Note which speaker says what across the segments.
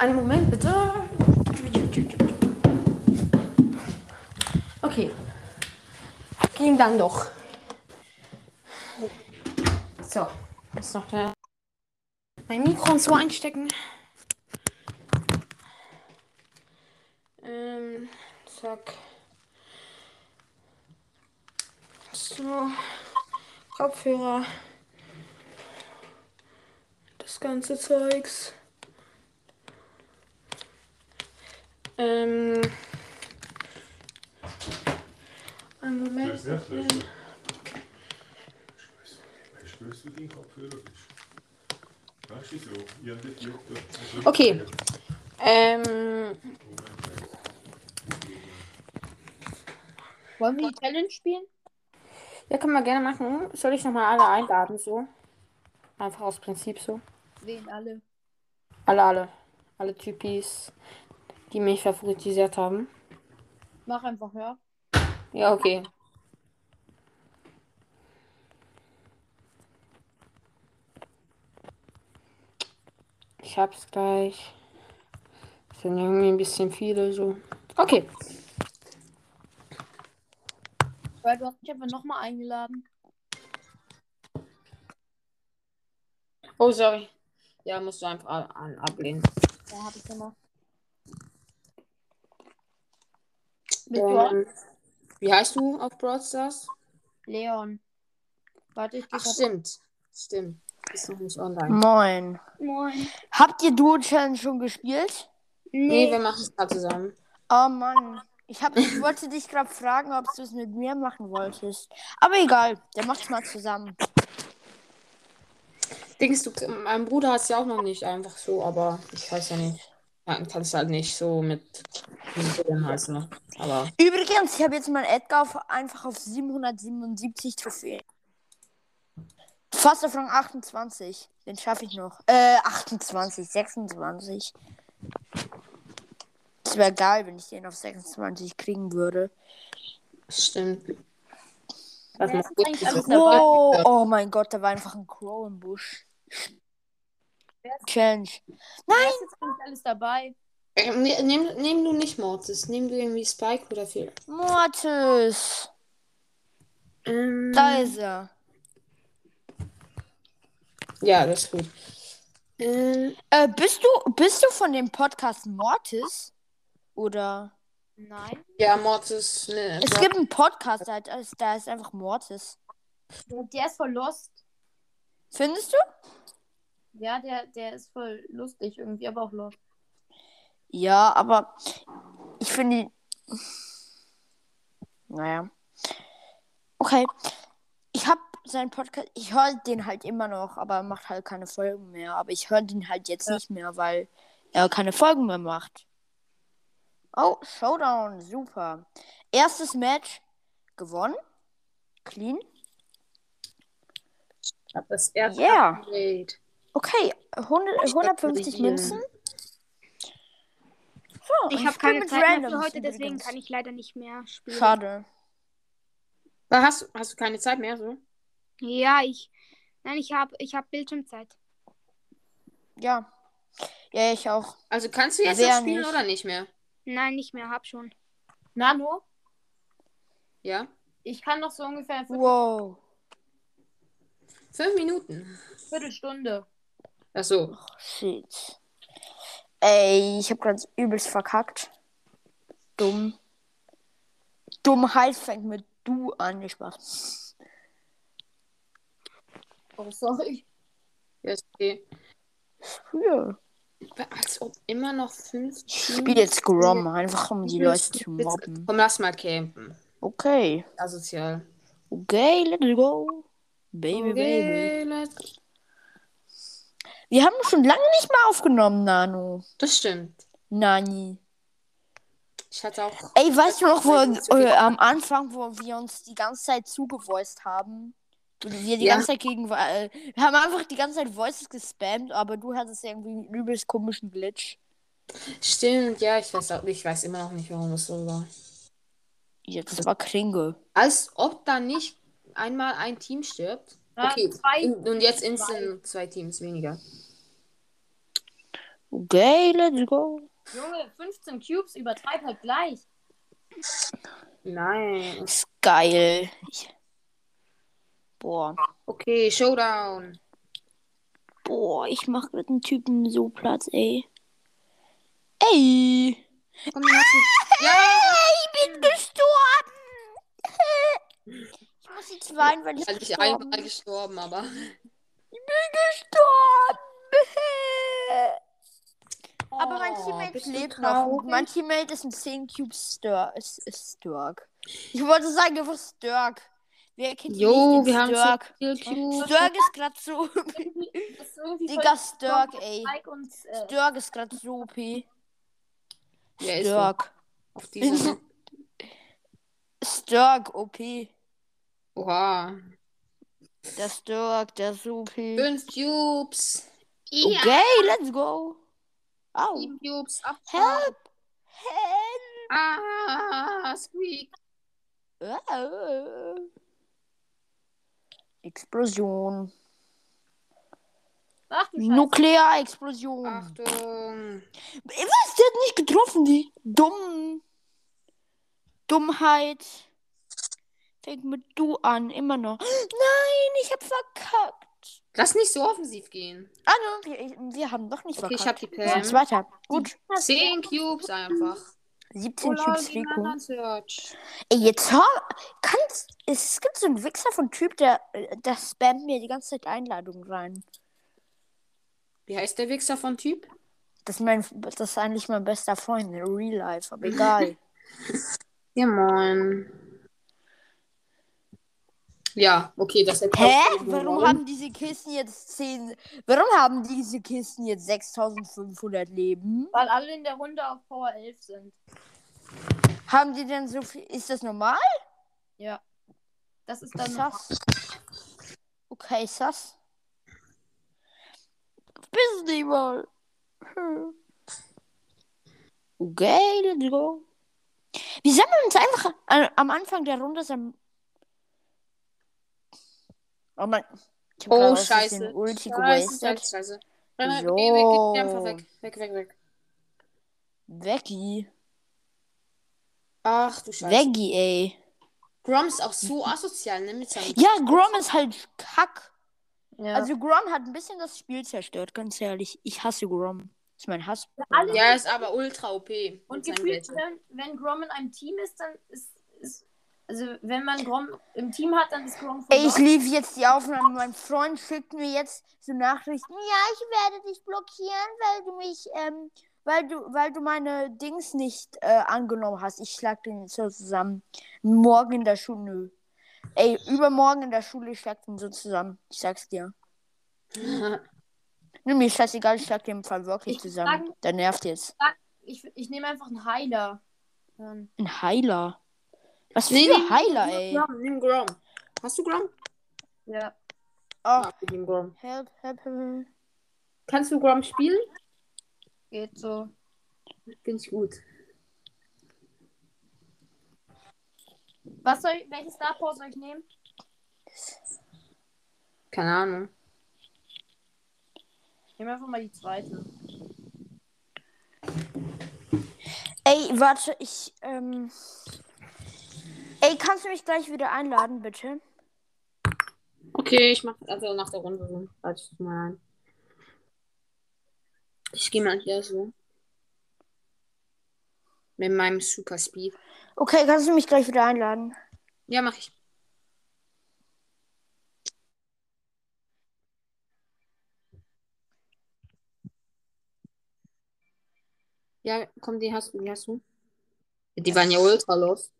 Speaker 1: Einen Moment bitte. Okay. Ging dann doch. So. Jetzt noch der mein Mikro und so einstecken. Ähm, zack. So. Kopfhörer. Das ganze Zeugs. Ähm. Einen Moment.
Speaker 2: Löst, ja,
Speaker 1: bitte.
Speaker 2: löst. Spürst du den Kopfhörer? Weißt du so? Ich nicht gejuckt.
Speaker 1: Okay. Ähm.
Speaker 3: Wollen wir die Challenge spielen?
Speaker 1: Ja, können wir gerne machen. Soll ich nochmal alle einladen, so? Einfach aus Prinzip so.
Speaker 3: Wen alle?
Speaker 1: Alle, alle. Alle Typis, die mich favoritisiert haben.
Speaker 3: Mach einfach, ja.
Speaker 1: Ja, okay. Ich hab's gleich. Das sind irgendwie ein bisschen viele so. Okay.
Speaker 3: Weil du hast mich einfach nochmal eingeladen.
Speaker 1: Oh, sorry. Ja, musst du einfach ablehnen.
Speaker 3: Ja, hab ich gemacht. Du auch?
Speaker 1: Ähm, wie heißt du auf Brawl Stars?
Speaker 3: Leon. Warte, ich
Speaker 1: Ach, stimmt. Stimmt. Ist noch nicht online.
Speaker 4: Moin.
Speaker 3: Moin.
Speaker 4: Habt ihr Duo Challenge schon gespielt?
Speaker 1: Nee, wir machen es gerade zusammen.
Speaker 4: Oh Mann. Ich, hab, ich wollte dich gerade fragen, ob du es mit mir machen wolltest. Aber egal, dann macht's mal zusammen.
Speaker 1: Denkst du, mein Bruder hat es ja auch noch nicht einfach so, aber ich weiß ja nicht. Kann es halt nicht so mit dem heißen. Ne? Aber
Speaker 4: Übrigens, ich habe jetzt meinen Edgar auf, einfach auf 777 Trophäen. Fast auf Rang 28. Den schaffe ich noch. Äh, 28, 26. Es wäre geil, wenn ich den auf 26 kriegen würde.
Speaker 1: stimmt. Was
Speaker 3: Ja,
Speaker 1: gut.
Speaker 4: Wow. Oh mein Gott, da war einfach ein Crow im Busch. Challenge.
Speaker 3: Nein! Ist jetzt nicht alles dabei.
Speaker 1: Ne- Nimm, nimm du nicht Mortis, nimm du irgendwie Spike oder viel.
Speaker 4: Mortis.
Speaker 1: Ähm,
Speaker 4: Da ist er.
Speaker 1: ja, das ist gut. Ähm,
Speaker 4: Äh, bist du, bist du von dem Podcast Mortis? Oder?
Speaker 3: Nein.
Speaker 1: ja, Mortis. Ne,
Speaker 4: Es gibt einen Podcast, da ist, da ist einfach Mortis.
Speaker 3: Der ist voll lost.
Speaker 4: Findest du?
Speaker 3: Ja, der, der ist voll lustig irgendwie, aber auch lost.
Speaker 4: Ja, aber ich finde ihn. Naja. Okay. Ich habe seinen Podcast, ich höre den halt immer noch, aber er macht halt keine Folgen mehr. Aber ich höre den halt jetzt nicht mehr, weil er keine Folgen mehr macht. Oh, Showdown, super. Erstes Match gewonnen. Clean.
Speaker 1: Ich hab das erste
Speaker 4: Yeah.
Speaker 1: Upgrade.
Speaker 4: Okay, 100, 150
Speaker 1: gratuliere.
Speaker 4: Münzen. So,
Speaker 5: Ich habe keine Zeit mehr für heute, deswegen
Speaker 4: übrigens.
Speaker 5: kann ich leider nicht mehr spielen.
Speaker 4: Schade.
Speaker 1: Hast, hast du keine Zeit mehr so?
Speaker 5: Ja, ich. Nein, ich habe ich hab Bildschirmzeit.
Speaker 4: Ja. Ja, ich auch.
Speaker 1: Also kannst du jetzt noch spielen
Speaker 4: nicht?
Speaker 1: oder nicht mehr?
Speaker 5: Nein, nicht mehr, hab schon.
Speaker 3: Nano,
Speaker 1: Ja?
Speaker 3: ich kann noch so ungefähr
Speaker 4: Wow.
Speaker 1: Fünf Minuten.
Speaker 3: Viertelstunde.
Speaker 1: Ach so.
Speaker 4: Shit. Ey, ich hab grad übelst verkackt. Dumm. Dummheit fängt mit du an, nicht Spaß.
Speaker 3: Oh, sorry.
Speaker 1: Ja, ist okay.
Speaker 4: Ja.
Speaker 1: Als ob immer noch fünf.
Speaker 4: Ich spiel jetzt Grom, einfach um die Leute zu mobben.
Speaker 1: Komm, lass mal campen.
Speaker 4: Okay.
Speaker 1: Asozial.
Speaker 4: Okay, let's go. Baby, baby.
Speaker 1: Okay, let's-
Speaker 4: Wir haben schon lange nicht mehr aufgenommen, Nano.
Speaker 1: Das stimmt.
Speaker 4: Nani.
Speaker 1: Ich hatte auch.
Speaker 4: Ey, weißt du noch, wo, äh, am Anfang, wo wir uns die ganze Zeit zugevoiced haben? Wir die
Speaker 1: Ja.
Speaker 4: ganze Zeit gegen. Äh, wir haben einfach die ganze Zeit Voices gespammt, aber du hattest irgendwie einen übelst komischen Glitch.
Speaker 1: Stimmt, ja, ich weiß auch Ich weiß immer noch nicht, warum das so war.
Speaker 4: Ja, das war Kringe.
Speaker 1: Als ob da nicht einmal ein Team stirbt. Okay, und jetzt instant zwei Teams weniger.
Speaker 4: Okay, let's go.
Speaker 3: Junge, 15 Cubes, übertreib halt gleich.
Speaker 1: Nein.
Speaker 4: Ist geil. Boah.
Speaker 1: Okay, Showdown.
Speaker 4: Boah, ich mach mit dem Typen so Platz, ey. Ey!
Speaker 1: Komm, du. Ja!
Speaker 4: Ich bin gestorben! Ich muss jetzt weinen, weil ich
Speaker 1: Also ich
Speaker 4: gestorben
Speaker 1: einmal gestorben, aber.
Speaker 4: gestorben! Aber mein
Speaker 1: Oh,
Speaker 4: Teammate
Speaker 1: bist du
Speaker 4: lebt noch. Mein Teammate ist ein 10 Cube Sturk. Ich wollte sagen, einfach Sturk. Wer kennt
Speaker 1: Jo, wir haben
Speaker 4: Sturk?
Speaker 1: so.
Speaker 4: Sturk ist grad so. Digga, Sturk, ey.
Speaker 3: Äh,
Speaker 4: Sturk ist grad so OP. Sturk.
Speaker 1: auf dieser.
Speaker 4: Sturk, OP.
Speaker 1: Oha.
Speaker 4: Der Sturk, der OP.
Speaker 1: Fünf Cubes.
Speaker 4: Okay, let's go. Au.
Speaker 1: Sieben Cubes.
Speaker 4: Help! Help!
Speaker 1: Ah, Squeak.
Speaker 4: Ah. Explosion.
Speaker 3: Ach.
Speaker 4: Nuklearexplosion.
Speaker 1: Achtung.
Speaker 4: Was? Der hat nicht getroffen, die. Dumm. Dummheit. Fängt mit du an, immer noch. Nein, ich hab verkackt.
Speaker 1: Lass nicht so offensiv gehen.
Speaker 4: Ah, ne, wir, wir haben doch nicht
Speaker 1: Okay, ich
Speaker 4: verkackt.
Speaker 1: hab die
Speaker 4: Wir sind
Speaker 1: Pam.
Speaker 4: Zweiter. Gut.
Speaker 1: Zehn Cubes einfach.
Speaker 4: 17
Speaker 1: Oh, lol,
Speaker 4: Cubes Rico. Ey, jetzt hör, kann's, es gibt so einen Wichser von Typ, der, der spammt mir die ganze Zeit Einladungen rein.
Speaker 1: Wie heißt der Wichser von Typ?
Speaker 4: Das ist, mein, das ist eigentlich mein bester Freund in Real Life, aber egal.
Speaker 1: Ja, moin. Ja, okay, das hätte
Speaker 4: Hä? Warum haben diese Kisten jetzt 10. Warum haben diese Kisten jetzt 6500 Leben?
Speaker 3: Weil alle in der Runde auf Power 11 sind.
Speaker 4: Haben die denn so viel. Ist das normal?
Speaker 3: Ja. Das ist dann.
Speaker 4: Sass. Okay, Sass. Bis nicht mal. Hm. Okay, let's go. Wir sammeln uns einfach am Anfang der Runde. Sam oh mein. Ich hab
Speaker 1: Oh, scheiße.
Speaker 4: Ulti
Speaker 1: Scheiße,
Speaker 4: gewastet.
Speaker 1: scheiße, scheiße. Renn. Geh weg, geh einfach weg. Weg, weg, weg.
Speaker 4: Veggie.
Speaker 1: Ach du Scheiße.
Speaker 4: Veggie, ey.
Speaker 1: Grom ist auch so asozial, ne? Mit seinem
Speaker 4: Ja, Grom ist halt kack.
Speaker 3: Ja.
Speaker 4: Also Grom hat ein bisschen das Spiel zerstört, ganz ehrlich. Ich hasse Grom. Das ist mein Hass.
Speaker 1: Ja, ist aber ultra OP.
Speaker 3: und gefühlt, wenn, wenn Grom in einem Team ist, dann ist. ist also, wenn man Grom im Team hat, dann ist Grom
Speaker 4: Ey, ich
Speaker 3: verloren.
Speaker 4: lief jetzt die Aufnahme. Mein Freund schickt mir jetzt so Nachrichten. Ja, ich werde dich blockieren, weil du mich, ähm, weil du, weil du meine Dings nicht äh, angenommen hast. Ich schlag den so zusammen. Morgen in der Schule. Nö. Ey, übermorgen in der Schule, ich schlag den so zusammen. Ich sag's dir. Nö, mir scheißegal, ich schlag den im Fall wirklich
Speaker 3: Ich
Speaker 4: zusammen.
Speaker 3: sagen-
Speaker 4: Der nervt jetzt.
Speaker 3: Ich, ich nehme einfach einen Heiler. Ähm,
Speaker 4: Ein Heiler. Was für
Speaker 1: Nee, nee,
Speaker 4: Heiler,
Speaker 1: nimm
Speaker 4: ey.
Speaker 1: Grom, nimm Grom. Hast du Grom?
Speaker 3: ja.
Speaker 4: Oh,
Speaker 1: Ja, nimm Grom.
Speaker 4: help, help, help.
Speaker 1: Kannst du Grom spielen?
Speaker 3: Geht so.
Speaker 1: Finde ich gut.
Speaker 3: Was soll ich, welche Star Power soll ich nehmen?
Speaker 1: Keine Ahnung.
Speaker 3: Ich nehme einfach mal die zweite.
Speaker 4: Ey, warte, ich, ähm. Ey, kannst du mich gleich wieder einladen, bitte?
Speaker 1: Okay, ich mach also nach der Runde so. Warte ich mal ein. Ich gehe mal hier so. Mit meinem Super Speed.
Speaker 4: Okay, kannst du mich gleich wieder einladen?
Speaker 1: Ja, mach ich. Ja, komm, die hast du, die hast du. Die waren ja ultra los.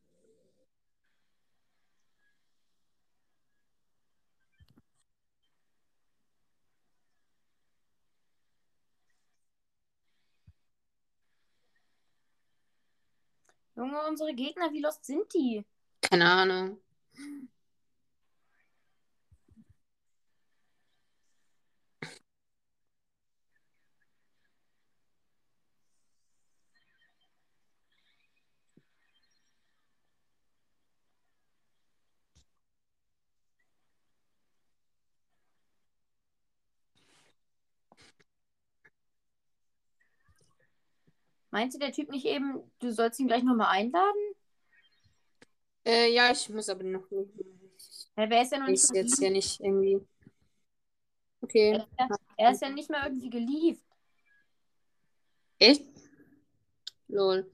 Speaker 3: Junge, unsere Gegner, wie lost sind die?
Speaker 1: Keine Ahnung.
Speaker 3: Meinte der Typ nicht eben, du sollst ihn gleich nochmal einladen?
Speaker 1: Äh, ja, ich muss aber noch.
Speaker 3: Ja, wer ist ja noch nicht
Speaker 1: Ist jetzt ja nicht irgendwie. Okay.
Speaker 3: Er ist ja- Er ist ja nicht mehr irgendwie gelieft.
Speaker 1: Echt? Lol.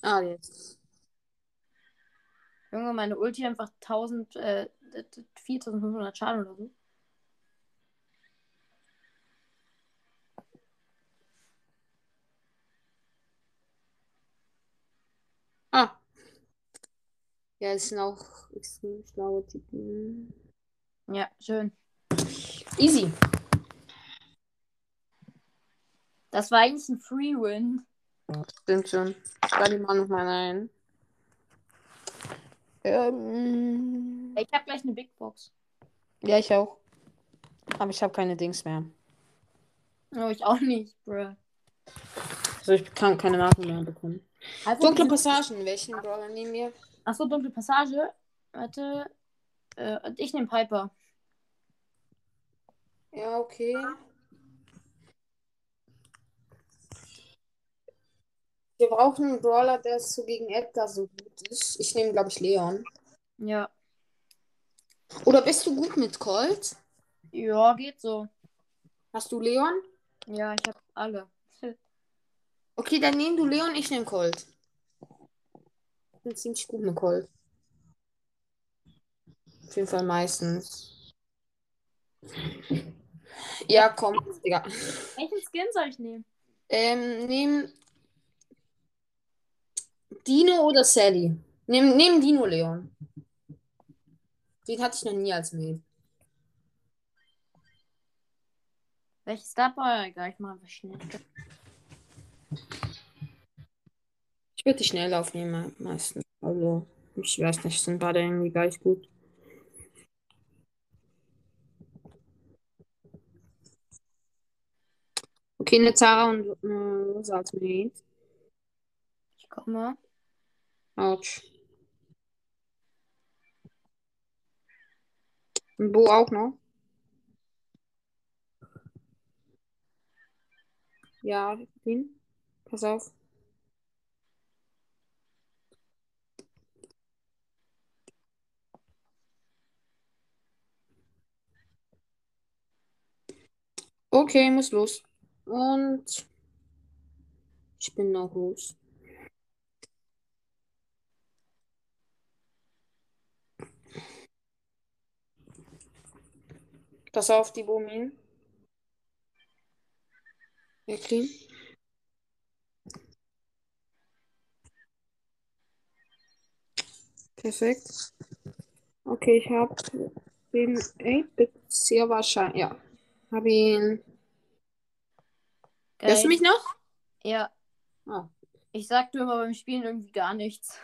Speaker 1: Ah, jetzt.
Speaker 3: Junge, meine Ulti einfach 1000, äh, 4500 Schaden oder so.
Speaker 1: Ah. Ja, es sind auch extrem schlaue Typen.
Speaker 3: Ja, schön.
Speaker 1: Easy.
Speaker 3: Das war eigentlich ein Free Win.
Speaker 1: Stimmt schon. Mal noch mal ein. Ähm,
Speaker 3: Ich habe gleich eine Big Box.
Speaker 1: ja, ich auch. Aber ich habe keine Dings mehr.
Speaker 3: Oh, ich auch nicht, bruh.
Speaker 1: Also ich kann keine Marken mehr bekommen.
Speaker 3: Also,
Speaker 1: Dunkle Passagen. Welchen Brawler nehmen wir?
Speaker 3: Achso, dunkle Passage. Warte. Äh, ich nehme Piper.
Speaker 1: Ja, okay. Wir brauchen einen Brawler, der so gegen Edgar so gut ist. Ich nehme, glaube ich, Leon.
Speaker 3: Ja.
Speaker 1: Oder bist du gut mit Colt?
Speaker 3: Ja, geht so.
Speaker 1: Hast du Leon?
Speaker 3: Ja, ich habe alle.
Speaker 1: Okay, dann nimm du Leon, ich nehme Colt. Ich bin ziemlich gut mit Colt. Auf jeden Fall meistens. Ja, komm, Digga.
Speaker 3: Welchen Skin soll ich nehmen?
Speaker 1: Ähm, nehm Dino oder Sally? Nehm, nehm Dino Leon. Den hatte ich noch nie als Mate.
Speaker 3: Welches Star Egal, ich mache einfach schnell.
Speaker 1: Ich würde die schnell aufnehmen meistens. Also, ich weiß nicht, sind beide irgendwie gleich gut. Okay, eine Zara und eine Rosa als Mate.
Speaker 3: Ich komme.
Speaker 1: Autsch. Und Bo auch noch. Ja, den. Pass auf. Okay, muss los. Und ich bin auch los. Pass auf, die Bomin. Clean. Perfekt. Okay, ich habe den 8-Bit sehr wahrscheinlich. Ja. Habe ihn.
Speaker 3: Geil.
Speaker 1: Hörst du mich noch?
Speaker 3: Ja.
Speaker 1: Ah.
Speaker 3: Ich sag dir immer beim Spielen irgendwie gar nichts.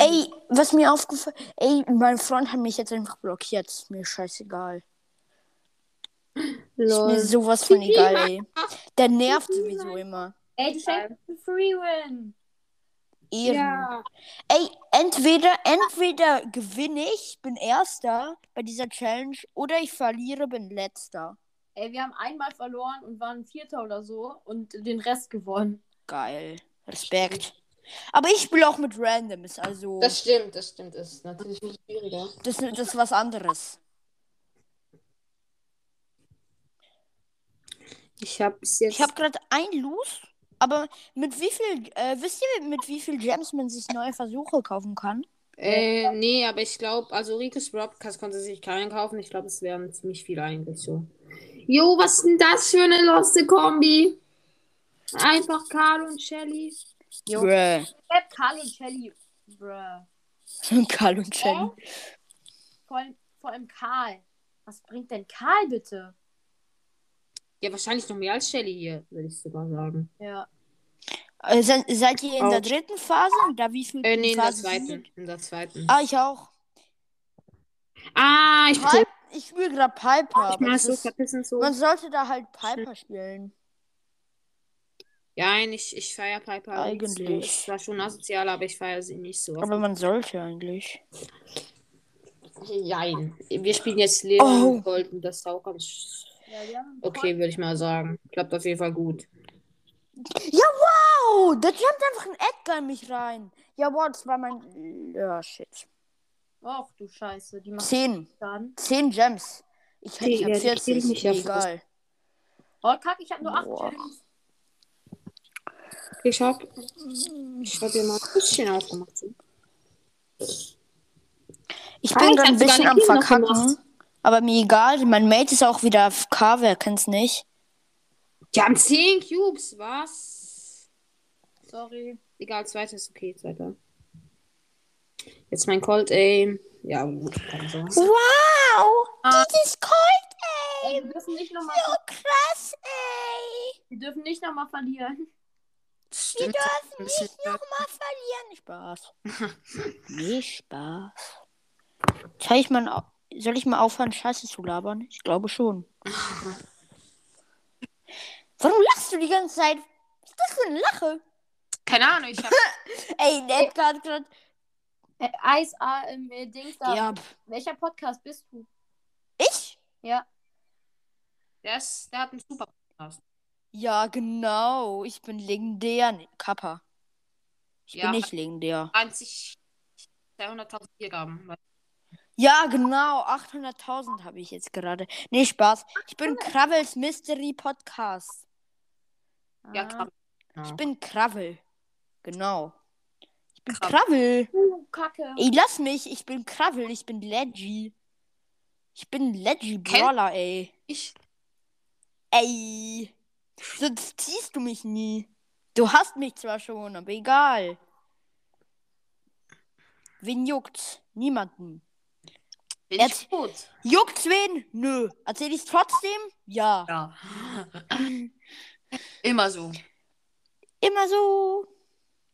Speaker 4: Ey, was mir aufgefallen Ey, mein Freund hat mich jetzt einfach blockiert. Ist mir scheißegal. Ist mir
Speaker 1: Lol.
Speaker 4: sowas von egal, ey. Der nervt sowieso immer.
Speaker 3: Ey, du schenkst Free Win.
Speaker 4: Ehren.
Speaker 1: Ja.
Speaker 4: Ey, entweder, entweder gewinne ich, bin Erster bei dieser Challenge, oder ich verliere, bin Letzter.
Speaker 3: Ey, wir haben einmal verloren und waren Vierter oder so und den Rest gewonnen.
Speaker 4: Geil. Respekt. Aber ich spiele auch mit Randoms, also
Speaker 1: Das stimmt, das stimmt. Das ist natürlich viel schwieriger.
Speaker 4: das, das ist was anderes.
Speaker 1: Ich habe bis jetzt.
Speaker 4: Ich habe gerade ein Los, aber mit wie viel, äh, wisst ihr, mit wie viel Gems man sich neue Versuche kaufen kann?
Speaker 1: Äh, nee, aber ich glaube, also Rico's Broadcast konnte sich keinen kaufen. Ich glaube, es wären ziemlich viele eigentlich so. Jo, was ist denn das für eine loste Kombi? Einfach Carl und Shelly.
Speaker 3: Jo.
Speaker 4: Bruh.
Speaker 3: Karl und Shelly. Bruh.
Speaker 4: Karl und Shelly.
Speaker 3: Vor allem, vor allem Karl. Was bringt denn Karl bitte?
Speaker 1: Ja, wahrscheinlich noch mehr als Shelly hier, würde ich sogar sagen.
Speaker 3: Ja.
Speaker 4: Äh, se seid ihr in der
Speaker 1: Auch.
Speaker 4: dritten Phase? Da wie viel
Speaker 1: Äh, nee, in der
Speaker 4: Phase
Speaker 1: zweiten.
Speaker 4: sind?
Speaker 1: In der zweiten.
Speaker 4: Ah, ich auch.
Speaker 1: Ah, ich
Speaker 4: Pipe, ich spiele gerade Piper.
Speaker 1: ich
Speaker 4: das
Speaker 1: so
Speaker 4: ist,
Speaker 1: so.
Speaker 4: man sollte da halt Piper spielen.
Speaker 1: Ja, nein, ich, ich feiere Piper so.
Speaker 4: Eigentlich.
Speaker 1: Ich war schon asozial, aber ich feiere sie nicht so.
Speaker 4: Aber man sollte eigentlich.
Speaker 1: Nein. Wir spielen jetzt Leon
Speaker 4: Oh.
Speaker 1: und Gold und das ist auch ganz Okay, würde ich mal sagen. Klappt auf jeden Fall gut.
Speaker 4: Ja, wow! Da jumpt einfach ein Edgar in mich rein. Ja, wow, das war mein. Ja, shit.
Speaker 3: Och, du Scheiße. Die macht
Speaker 4: Zehn.
Speaker 3: dann.
Speaker 4: Zehn Gems. Ich, ich hab
Speaker 1: die
Speaker 4: 40.
Speaker 1: killt mich ja
Speaker 4: egal.
Speaker 3: Oh, kack, ich habe nur acht
Speaker 4: Boah.
Speaker 3: Gems.
Speaker 1: Ich hab. Ich hab hier mal ein bisschen aufgemacht.
Speaker 4: Ich
Speaker 1: Ah,
Speaker 4: bin
Speaker 1: ich
Speaker 4: gerade
Speaker 1: hab
Speaker 4: ein bisschen am Verkacken. Aber mir egal. Mein Mate ist auch wieder AFK. Wer kennt's nicht?
Speaker 1: Die haben 10 Cubes, was?
Speaker 3: Sorry.
Speaker 1: Egal, zweiter ist okay, zweiter. Jetzt mein Cold Aim. Ja, gut.
Speaker 4: Wow!
Speaker 3: Ah.
Speaker 4: Dieses Cold
Speaker 3: Ey,
Speaker 4: Aim!
Speaker 3: wir dürfen nicht nochmal
Speaker 4: So krass, ey!
Speaker 3: wir dürfen nicht noch mal verlieren.
Speaker 4: Wir dürfen nicht nochmal verlieren. Spaß. nee, Spaß. Ich, mal, au- soll ich mal aufhören, Scheiße zu labern? Ich glaube schon. Warum lachst du die ganze Zeit? Was ist das für eine Lache?
Speaker 1: Keine Ahnung, ich hab.
Speaker 4: Ey, Ned hat gerade.
Speaker 3: Äh, Eis, ähm, äh, Dings da.
Speaker 4: Ja,
Speaker 3: Welcher Podcast bist du?
Speaker 4: ich?
Speaker 3: Ja.
Speaker 1: Der, ist, der hat einen super Podcast.
Speaker 4: Ja, genau. Ich bin legendär. Nee, Kappa. Ich
Speaker 1: Ja.
Speaker 4: bin nicht legendär.
Speaker 1: 20. 200.000 Wiedergaben.
Speaker 4: Ja, genau. 800.000 habe ich jetzt gerade. Nee, Spaß. Ich bin Kravels Mystery Podcast.
Speaker 1: Ja,
Speaker 3: Ah.
Speaker 1: krass.
Speaker 4: Ich bin Kravel. Genau. Ich bin
Speaker 1: Kravel.
Speaker 4: Kravel.
Speaker 3: Uh, Kacke.
Speaker 4: Ey, lass mich. Ich bin Kravel. Ich bin Leggy. Ich bin Leggy Brawler, ey.
Speaker 1: Ich.
Speaker 4: Ey. Sonst ziehst du mich nie. Du hast mich zwar schon, aber egal. Wen juckt's? Niemanden.
Speaker 1: Bin
Speaker 4: Jetzt-
Speaker 1: ich gut.
Speaker 4: Juckt's wen? Nö. Erzähl ich's trotzdem? Ja.
Speaker 1: Ja. Immer so.
Speaker 4: Immer so.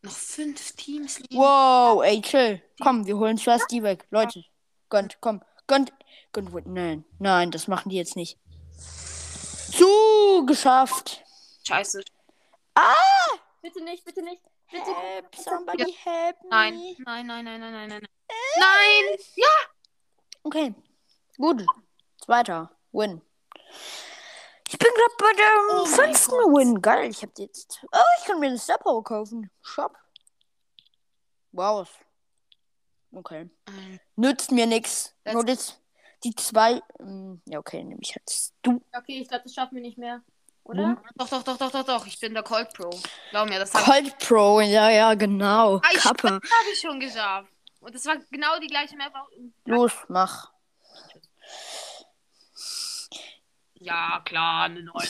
Speaker 1: Noch fünf Teams liegen.
Speaker 4: Wow, ey, chill. Komm, wir holen zuerst die weg. Leute, gönnt, komm. Gönnt. Gönnt. Nein, nein, das machen die jetzt nicht. So, geschafft.
Speaker 1: Scheiße.
Speaker 3: Bitte nicht, bitte nicht. Bitte.
Speaker 4: Help, somebody help me.
Speaker 1: Nein. Nein, nein, nein, nein, nein, nein. Nein!
Speaker 4: Okay, gut. Zweiter Win. Ich bin gerade bei dem
Speaker 1: Oh
Speaker 4: fünften. Win. Geil, ich hab jetzt. Oh, ich kann mir eine Star Power kaufen. Shop. Wow. Okay.
Speaker 1: Ähm,
Speaker 4: Nützt mir nix.
Speaker 1: Das-
Speaker 4: Nur das, die zwei. mm, Ja, okay, nehme ich jetzt. Du.
Speaker 3: Okay, ich glaube, das schaffen wir nicht mehr. Oder?
Speaker 4: Hm?
Speaker 1: Doch, doch, doch, doch, doch, doch. Ich bin der Cold Pro. Glaub mir, das
Speaker 4: Cold Pro, ja, ja, genau.
Speaker 1: Ah, ich-
Speaker 4: Kappe.
Speaker 1: hab ich schon geschafft. Und das war genau die gleiche Map. auch-
Speaker 4: Los, mach.
Speaker 1: Ja, klar, eine 9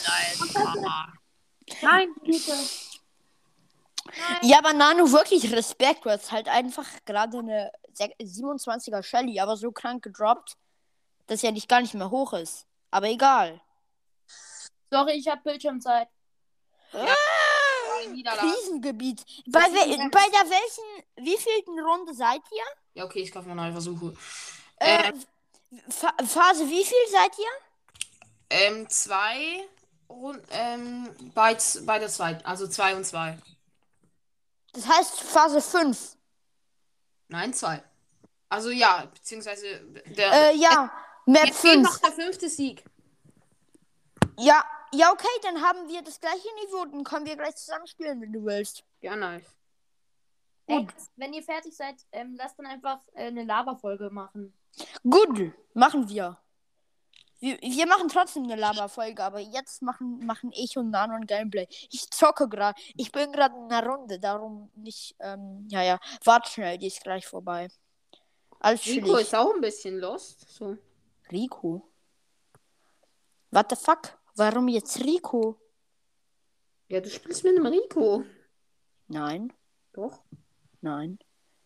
Speaker 1: Mama.
Speaker 3: Nein, bitte.
Speaker 4: Ja, aber Nano, wirklich Respekt. Du hast halt einfach gerade eine sech- 27er Shelly, aber so krank gedroppt, dass ja nicht gar nicht mehr hoch ist. Aber egal.
Speaker 3: Sorry, ich habe Bildschirmzeit.
Speaker 1: Ein Niederlage.
Speaker 4: Krisengebiet. Bei, wel bei der welchen, wievielten Runde seid ihr?
Speaker 1: Ja, okay, ich kaufe mal neue Versuche.
Speaker 4: Äh,
Speaker 1: Äh,
Speaker 4: Pha Phase wie viel seid ihr?
Speaker 1: ähm, zwei Runden, ähm, bei, bei der zweiten, also zwei und zwei.
Speaker 4: Das heißt Phase 5.
Speaker 1: Nein, zwei. Also ja, beziehungsweise der.
Speaker 4: Äh, ja, Map
Speaker 1: jetzt fehlt
Speaker 4: 5.
Speaker 1: noch der fünfte Sieg.
Speaker 4: Ja, ja, okay, dann haben wir das gleiche Niveau. Dann können wir gleich zusammen spielen, wenn du willst.
Speaker 1: Ja, nice.
Speaker 3: Ey, wenn ihr fertig seid, ähm, lasst dann einfach äh, eine Lava-Folge machen.
Speaker 4: Gut, machen wir. Wir, wir machen trotzdem eine Lava-Folge, aber jetzt machen, machen ich und Nano ein Gameplay. Ich zocke gerade. Ich bin gerade in einer Runde, darum nicht. Ähm, ja, ja. Wart schnell, die ist gleich vorbei. Alles
Speaker 1: Rico
Speaker 4: chillig.
Speaker 1: ist auch ein bisschen lost. So.
Speaker 4: Rico? What the fuck? Warum jetzt Rico?
Speaker 1: Ja, du spielst mit einem Rico.
Speaker 4: Nein,
Speaker 1: Doch.
Speaker 4: nein.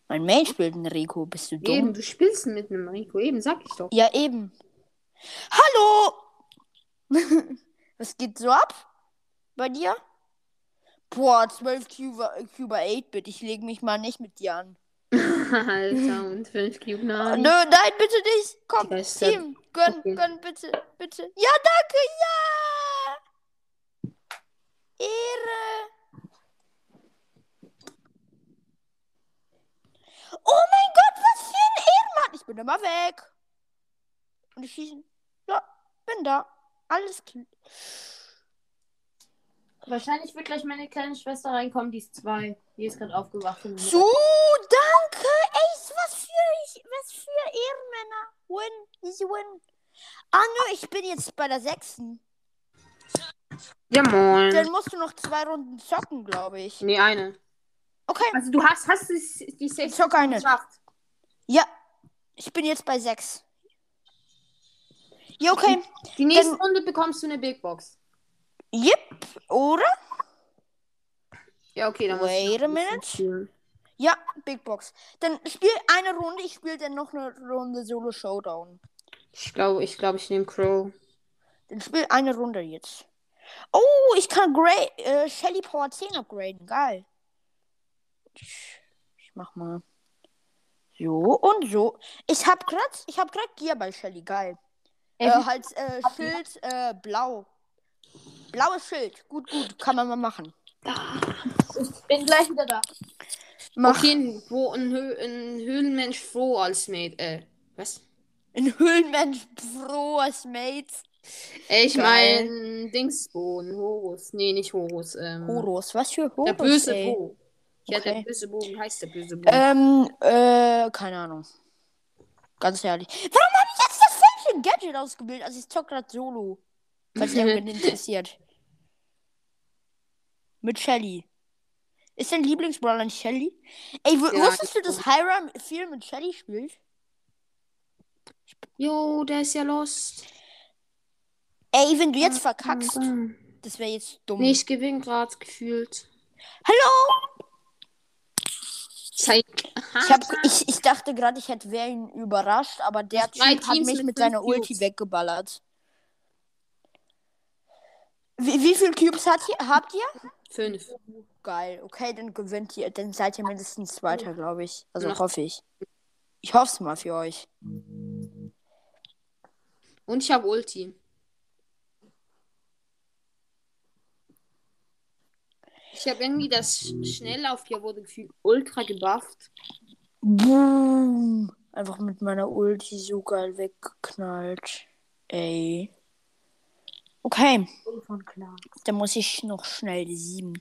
Speaker 4: Mein Main spielt einen Rico. Bist du dumm?
Speaker 1: Eben, du spielst mit einem Rico. Eben, sag ich doch.
Speaker 4: Ja, eben. Hallo! Was geht so ab? Bei dir? Boah, 12 Cuba, Cuba 8-Bit. Ich lege mich mal nicht mit dir an.
Speaker 1: Alter, und 5 Cube
Speaker 4: Oh,
Speaker 1: Nani.
Speaker 4: nö, nein, bitte nicht. Komm. Team. Gönn,
Speaker 1: Okay.
Speaker 4: gönn, bitte, bitte. Ja, danke, ja! Ehre. Oh mein Gott, was für ein Ehrenmann. Ich bin immer weg. Und ich schieße. Ja, bin da. Alles klar.
Speaker 3: Wahrscheinlich wird gleich meine kleine Schwester reinkommen, die ist zwei. Die ist gerade aufgewacht.
Speaker 4: So, danke. Ey, was für was für Ehrenmänner. Win, easy win. Ah, nö, ich bin jetzt bei der sechsten.
Speaker 1: Ja, moin.
Speaker 4: Dann musst du noch zwei Runden zocken, glaube ich.
Speaker 1: Nee, eine.
Speaker 4: Okay,
Speaker 1: Also du hast, hast die, die
Speaker 4: ich
Speaker 1: 6
Speaker 4: zock eine.
Speaker 1: geschafft.
Speaker 4: Ja, ich bin jetzt bei sechs. Ja, okay.
Speaker 1: Die nächste
Speaker 4: Dann-
Speaker 1: Runde bekommst du eine Big Box.
Speaker 4: Yep, oder?
Speaker 1: Ja, okay, dann du
Speaker 4: Wait a minute. Ja, Big Box. Dann spiel eine Runde, ich spiele dann noch eine Runde Solo Showdown.
Speaker 1: Ich glaube, ich glaube, ich nehme Crow.
Speaker 4: Dann spiel eine Runde jetzt. Oh, ich kann Grey, äh, Shelly Power 10 upgraden. Geil. Ich ich mach mal. So und so. Ich hab grad, ich hab grad Gear bei Shelly. Geil.
Speaker 3: Ey,
Speaker 4: Äh, halt, äh, Schild, äh, blau. Blaues Schild. Gut, gut. Kann man mal machen.
Speaker 3: Ich bin gleich wieder da.
Speaker 4: Mach.
Speaker 1: Okay, wo ein, Hö ein Höhlenmensch froh als Mate. Äh, was?
Speaker 4: Ein Höhlenmensch Pro als Mate.
Speaker 1: Ich meine Dingsbogen, Horus. Nee, nicht Horus. Ähm,
Speaker 4: Horus. Was für Horus?
Speaker 1: Der böse
Speaker 4: ey?
Speaker 1: Bo. Ja, der böse Bo. Wie heißt der böse Bo?
Speaker 4: Ähm, äh, keine Ahnung. Ganz ehrlich. Warum habe ich jetzt das falsche Gadget ausgebildet? Also ich zock grad Solo. Falls jemand interessiert. Mit Shelly. Ist dein Lieblingsbrawler nicht Shelly? Ey,
Speaker 1: Ja,
Speaker 4: wusstest du, dass Hiram viel mit Shelly spielt?
Speaker 1: Jo, der ist ja lost.
Speaker 4: Ey, wenn du jetzt verkackst, das wäre jetzt dumm.
Speaker 1: Nee, ich gewinne gerade gefühlt.
Speaker 4: Hallo?
Speaker 1: Zeig.
Speaker 4: Ich, hab, ich, ich dachte gerade, ich hätte wer ihn überrascht, aber der Typ hat
Speaker 1: Teams
Speaker 4: mich
Speaker 1: mit
Speaker 4: seiner Ulti
Speaker 1: Cubes.
Speaker 4: weggeballert. Wie, wie viele Cubes hat ihr, habt ihr?
Speaker 1: Fünf.
Speaker 4: Geil, okay, dann gewinnt ihr, dann seid ihr mindestens Zweiter, glaube ich. Also
Speaker 1: Noch-
Speaker 4: hoffe ich. Ich hoffe es mal für euch.
Speaker 1: Und ich habe Ulti. Ich habe irgendwie das Sch- Schnelllauf hier wurde gefühlt ultra gebufft.
Speaker 4: Boom. Einfach mit meiner Ulti so geil weggeknallt. Ey. Okay, dann muss ich noch schnell die sieben.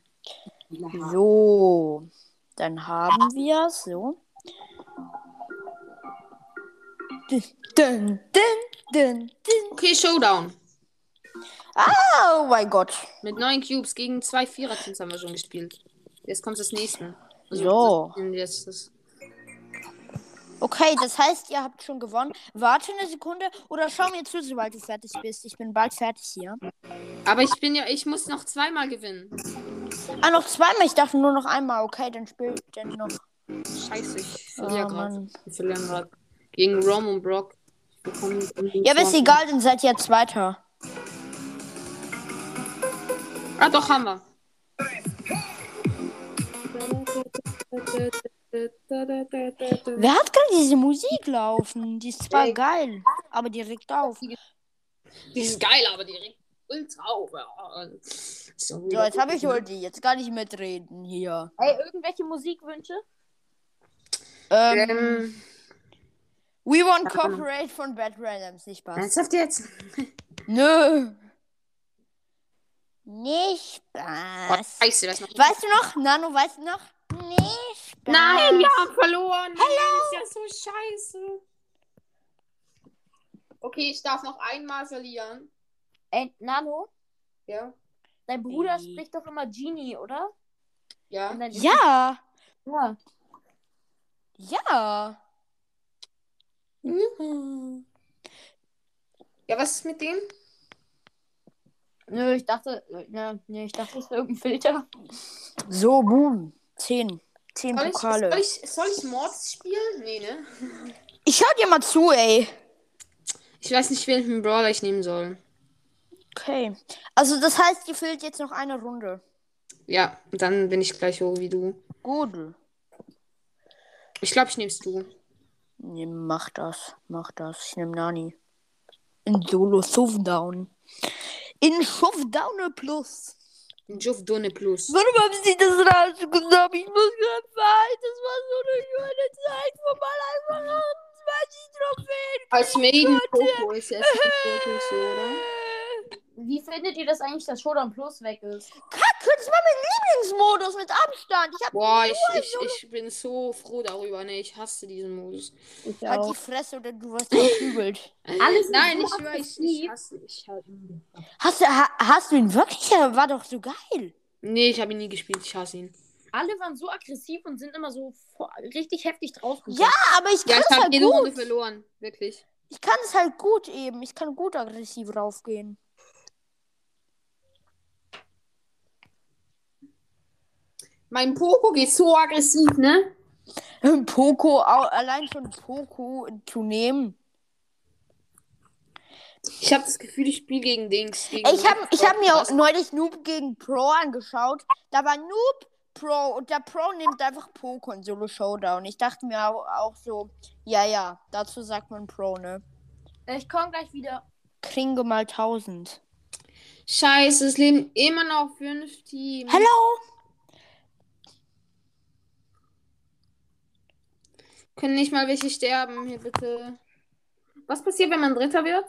Speaker 4: So. Dann haben wir so. Dün, dün, dün.
Speaker 1: Okay, Showdown.
Speaker 4: Oh mein Gott.
Speaker 1: Mit neun Cubes gegen zwei Vierer-Teams haben wir schon gespielt. Jetzt kommt das nächste.
Speaker 4: So.
Speaker 1: das- Jetzt das.
Speaker 4: Okay, das heißt, ihr habt schon gewonnen. Warte eine Sekunde oder schau mir zu, sobald du fertig bist. Ich bin bald fertig hier.
Speaker 1: Aber ich bin ja, ich muss noch zweimal gewinnen.
Speaker 4: Ah, noch zweimal. Ich dachte nur noch einmal. Okay, dann spiel dann noch.
Speaker 1: Scheiße, ich verliere
Speaker 4: Oh,
Speaker 1: gerade.
Speaker 4: Mann.
Speaker 1: Wir verlieren gerade. Gegen Rom und Brock. Ich
Speaker 4: Ja, aber ist egal, dann seid ihr Zweiter.
Speaker 1: Ah, doch, haben wir.
Speaker 4: Wer hat gerade diese Musik laufen? Die ist zwar
Speaker 1: Ey.
Speaker 4: geil, aber die regt auf.
Speaker 1: Die ist geil, aber die regt ultra auf. So,
Speaker 4: So, jetzt habe ich Ulti. Jetzt kann ich mitreden hier.
Speaker 3: Ey, irgendwelche Musikwünsche?
Speaker 4: Ähm,
Speaker 1: Ähm,
Speaker 4: We Want Corporate von Bad Randoms. Nicht Spaß.
Speaker 1: ernsthaft jetzt?
Speaker 4: Nö. Nicht
Speaker 1: Oh,
Speaker 4: Spaß.
Speaker 1: scheiße, das noch.
Speaker 4: Weißt du noch? Nano, weißt du noch? Nicht Spaß.
Speaker 1: Nein, wir haben verloren. Hallo. Das ist ja so scheiße. Okay, ich darf noch einmal verlieren.
Speaker 3: Ey, Nano,
Speaker 1: Ja.
Speaker 3: dein Bruder
Speaker 4: Ey.
Speaker 3: spricht doch immer Genie, oder?
Speaker 1: Ja.
Speaker 4: Ja.
Speaker 3: Ja.
Speaker 4: Ja.
Speaker 1: Ja, was ist mit dem?
Speaker 3: Nö, ich dachte, ja, nee, ich dachte, das ist irgendein Filter.
Speaker 4: So, boom. Zehn. Zehn
Speaker 1: Soll ich,
Speaker 4: Pokale.
Speaker 1: soll ich, soll ich Mords spielen? Nee, ne?
Speaker 4: Ich schau dir mal zu, ey.
Speaker 1: Ich weiß nicht, welchen Brawler ich nehmen soll.
Speaker 4: Okay. Also das heißt, dir fehlt jetzt noch eine Runde.
Speaker 1: Ja, dann bin ich gleich hoch wie du.
Speaker 4: Gut.
Speaker 1: Ich glaube, ich nehm's du.
Speaker 4: Nee, mach das. Mach das. Ich nehm Nani. In Solo Showdown. In Showdown Plus.
Speaker 1: Juf Donne Plus.
Speaker 4: Warum haben sie das rausgenommen? Ich muss gerade weinen. Das war so eine schöne Zeit von meiner Anfang an. 20 Trophäen.
Speaker 1: Als Maiden Coco ist wirklich so, oder?
Speaker 3: Wie findet ihr das eigentlich, dass Showdown Plus weg ist?
Speaker 4: Kacke, das war mein Lieblingsmodus mit Abstand. Ich hab
Speaker 1: Boah, ich, ich, ich bin so froh darüber. Ne, ich hasse diesen Modus.
Speaker 3: Ich
Speaker 4: halt die Fresse oder du wirst verprügelt.
Speaker 3: Alles
Speaker 1: Nein, ich schwör, ich, hasse ich ihn.
Speaker 4: Hast du, ha, hast du ihn wirklich? Er war doch so geil.
Speaker 1: Nee, ich habe ihn nie gespielt. Ich hasse ihn.
Speaker 3: Alle waren so aggressiv und sind immer so richtig heftig drauf.
Speaker 4: Ja, aber ich
Speaker 1: Ja,
Speaker 4: kann
Speaker 1: ich
Speaker 4: es
Speaker 1: habe
Speaker 4: halt
Speaker 1: jede Runde
Speaker 4: gut.
Speaker 1: verloren. Wirklich.
Speaker 4: Ich kann es halt gut eben. Ich kann gut aggressiv raufgehen.
Speaker 1: Mein Poco geht so aggressiv, ne?
Speaker 4: Poco, allein schon Poco zu nehmen.
Speaker 1: Ich habe das Gefühl, ich spiele gegen Dings. Gegen
Speaker 4: Ey, ich habe ich hab mir auch neulich Noob gegen Pro angeschaut. Da war Noob Pro und der Pro nimmt einfach Poco in Solo Showdown. Ich dachte mir auch, auch so, ja, ja, dazu sagt man Pro, ne?
Speaker 3: Ich komme gleich wieder.
Speaker 4: Kringe mal 1000.
Speaker 1: Scheiße, es leben immer noch fünf Teams.
Speaker 4: Hallo?
Speaker 1: Können nicht mal welche sterben hier, bitte. Was passiert, wenn man Dritter wird?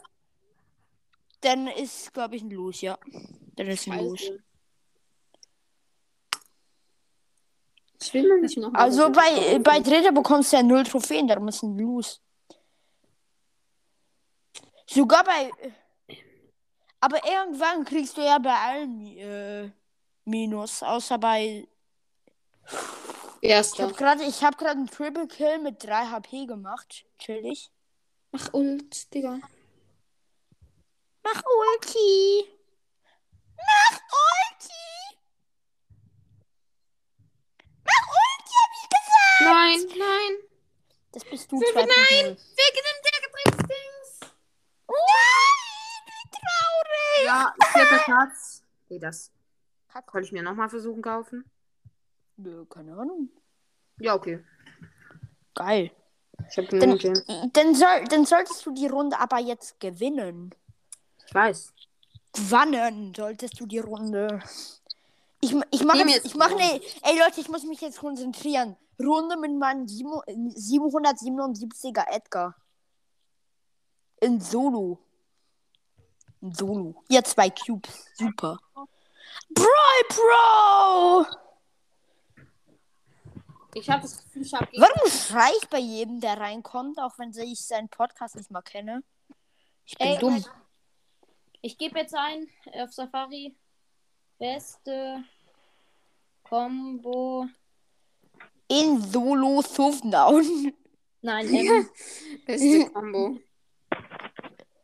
Speaker 4: Dann ist, glaube ich, ein Los, ja. Dann ist ein Los.
Speaker 1: Ich will mal nicht noch
Speaker 4: Also
Speaker 1: so
Speaker 4: bei, bei Dritter bekommst du ja null Trophäen, darum ist ein Los. Sogar bei. Aber irgendwann kriegst du ja bei allen äh, Minus, außer bei. Ich
Speaker 1: Erster.
Speaker 4: habe gerade ich hab grad einen Triple Kill mit 3 HP gemacht. Chillig.
Speaker 1: Ach, Ult, Digga.
Speaker 4: Mach Ulti. Mach Ulti. Mach Ulti, hab ich gesagt.
Speaker 1: Nein, nein.
Speaker 4: Das bist du,
Speaker 1: Fünf,
Speaker 4: 2.0.
Speaker 1: nein. Wegen dem Dings.
Speaker 4: Nein, wie traurig.
Speaker 1: Ja, vierter Platz. Nee, das kann ich mir nochmal versuchen kaufen.
Speaker 4: Nö, keine Ahnung.
Speaker 1: Ja, okay.
Speaker 4: Geil.
Speaker 1: Ich hab
Speaker 4: Dann, dann, soll, dann solltest du die Runde aber jetzt gewinnen.
Speaker 1: Ich weiß.
Speaker 4: Wannen solltest du die Runde. Ich, ich mache jetzt, ich mache ne, ey Leute, ich muss mich jetzt konzentrieren. Runde mit meinem sieben- 777er Edgar. In Solo. In Solo. Hier zwei Cubes. Super. Brawl Pro!
Speaker 1: Ich habe das Gefühl, ich habe
Speaker 4: Warum schrei ich bei jedem, der reinkommt, auch wenn ich seinen Podcast nicht mal kenne? Ich bin
Speaker 3: Ey,
Speaker 4: dumm.
Speaker 3: Ich gebe jetzt ein auf Safari. Beste Combo.
Speaker 4: In Solo Showdown.
Speaker 3: Nein, ähm,
Speaker 1: beste Combo.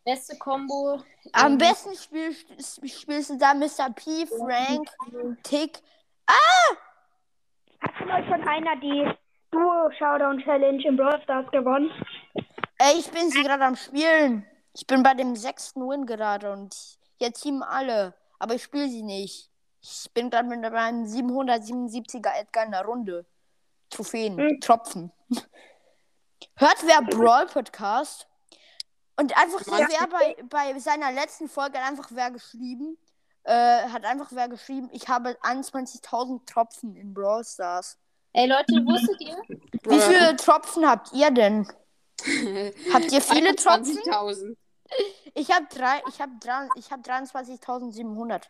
Speaker 3: beste Combo.
Speaker 4: Am
Speaker 3: ähm,
Speaker 4: besten spiel, spielst du da Mr. P, Frank, Tick.
Speaker 5: Hat euch schon einer die Duo Showdown Challenge im Brawl Stars gewonnen?
Speaker 4: Ey, ich bin sie gerade am Spielen. Ich bin bei dem sechsten Win gerade und jetzt teamen alle. Aber ich spiele sie nicht. Ich bin gerade mit meinem 777er Edgar in der Runde. Trophäen,
Speaker 5: Mhm.
Speaker 4: Tropfen. Hört wer Brawl Podcast? Und einfach hier wer bei, bei seiner letzten Folge hat einfach wer geschrieben. Äh, hat einfach wer geschrieben, ich habe 21.000 Tropfen in Brawl Stars.
Speaker 3: Ey Leute, wusstet ihr?
Speaker 4: Wie viele Tropfen habt ihr denn? Habt ihr viele Tropfen?
Speaker 1: 20.000.
Speaker 4: Ich habe drei, ich habe drei, ich habe 23.700.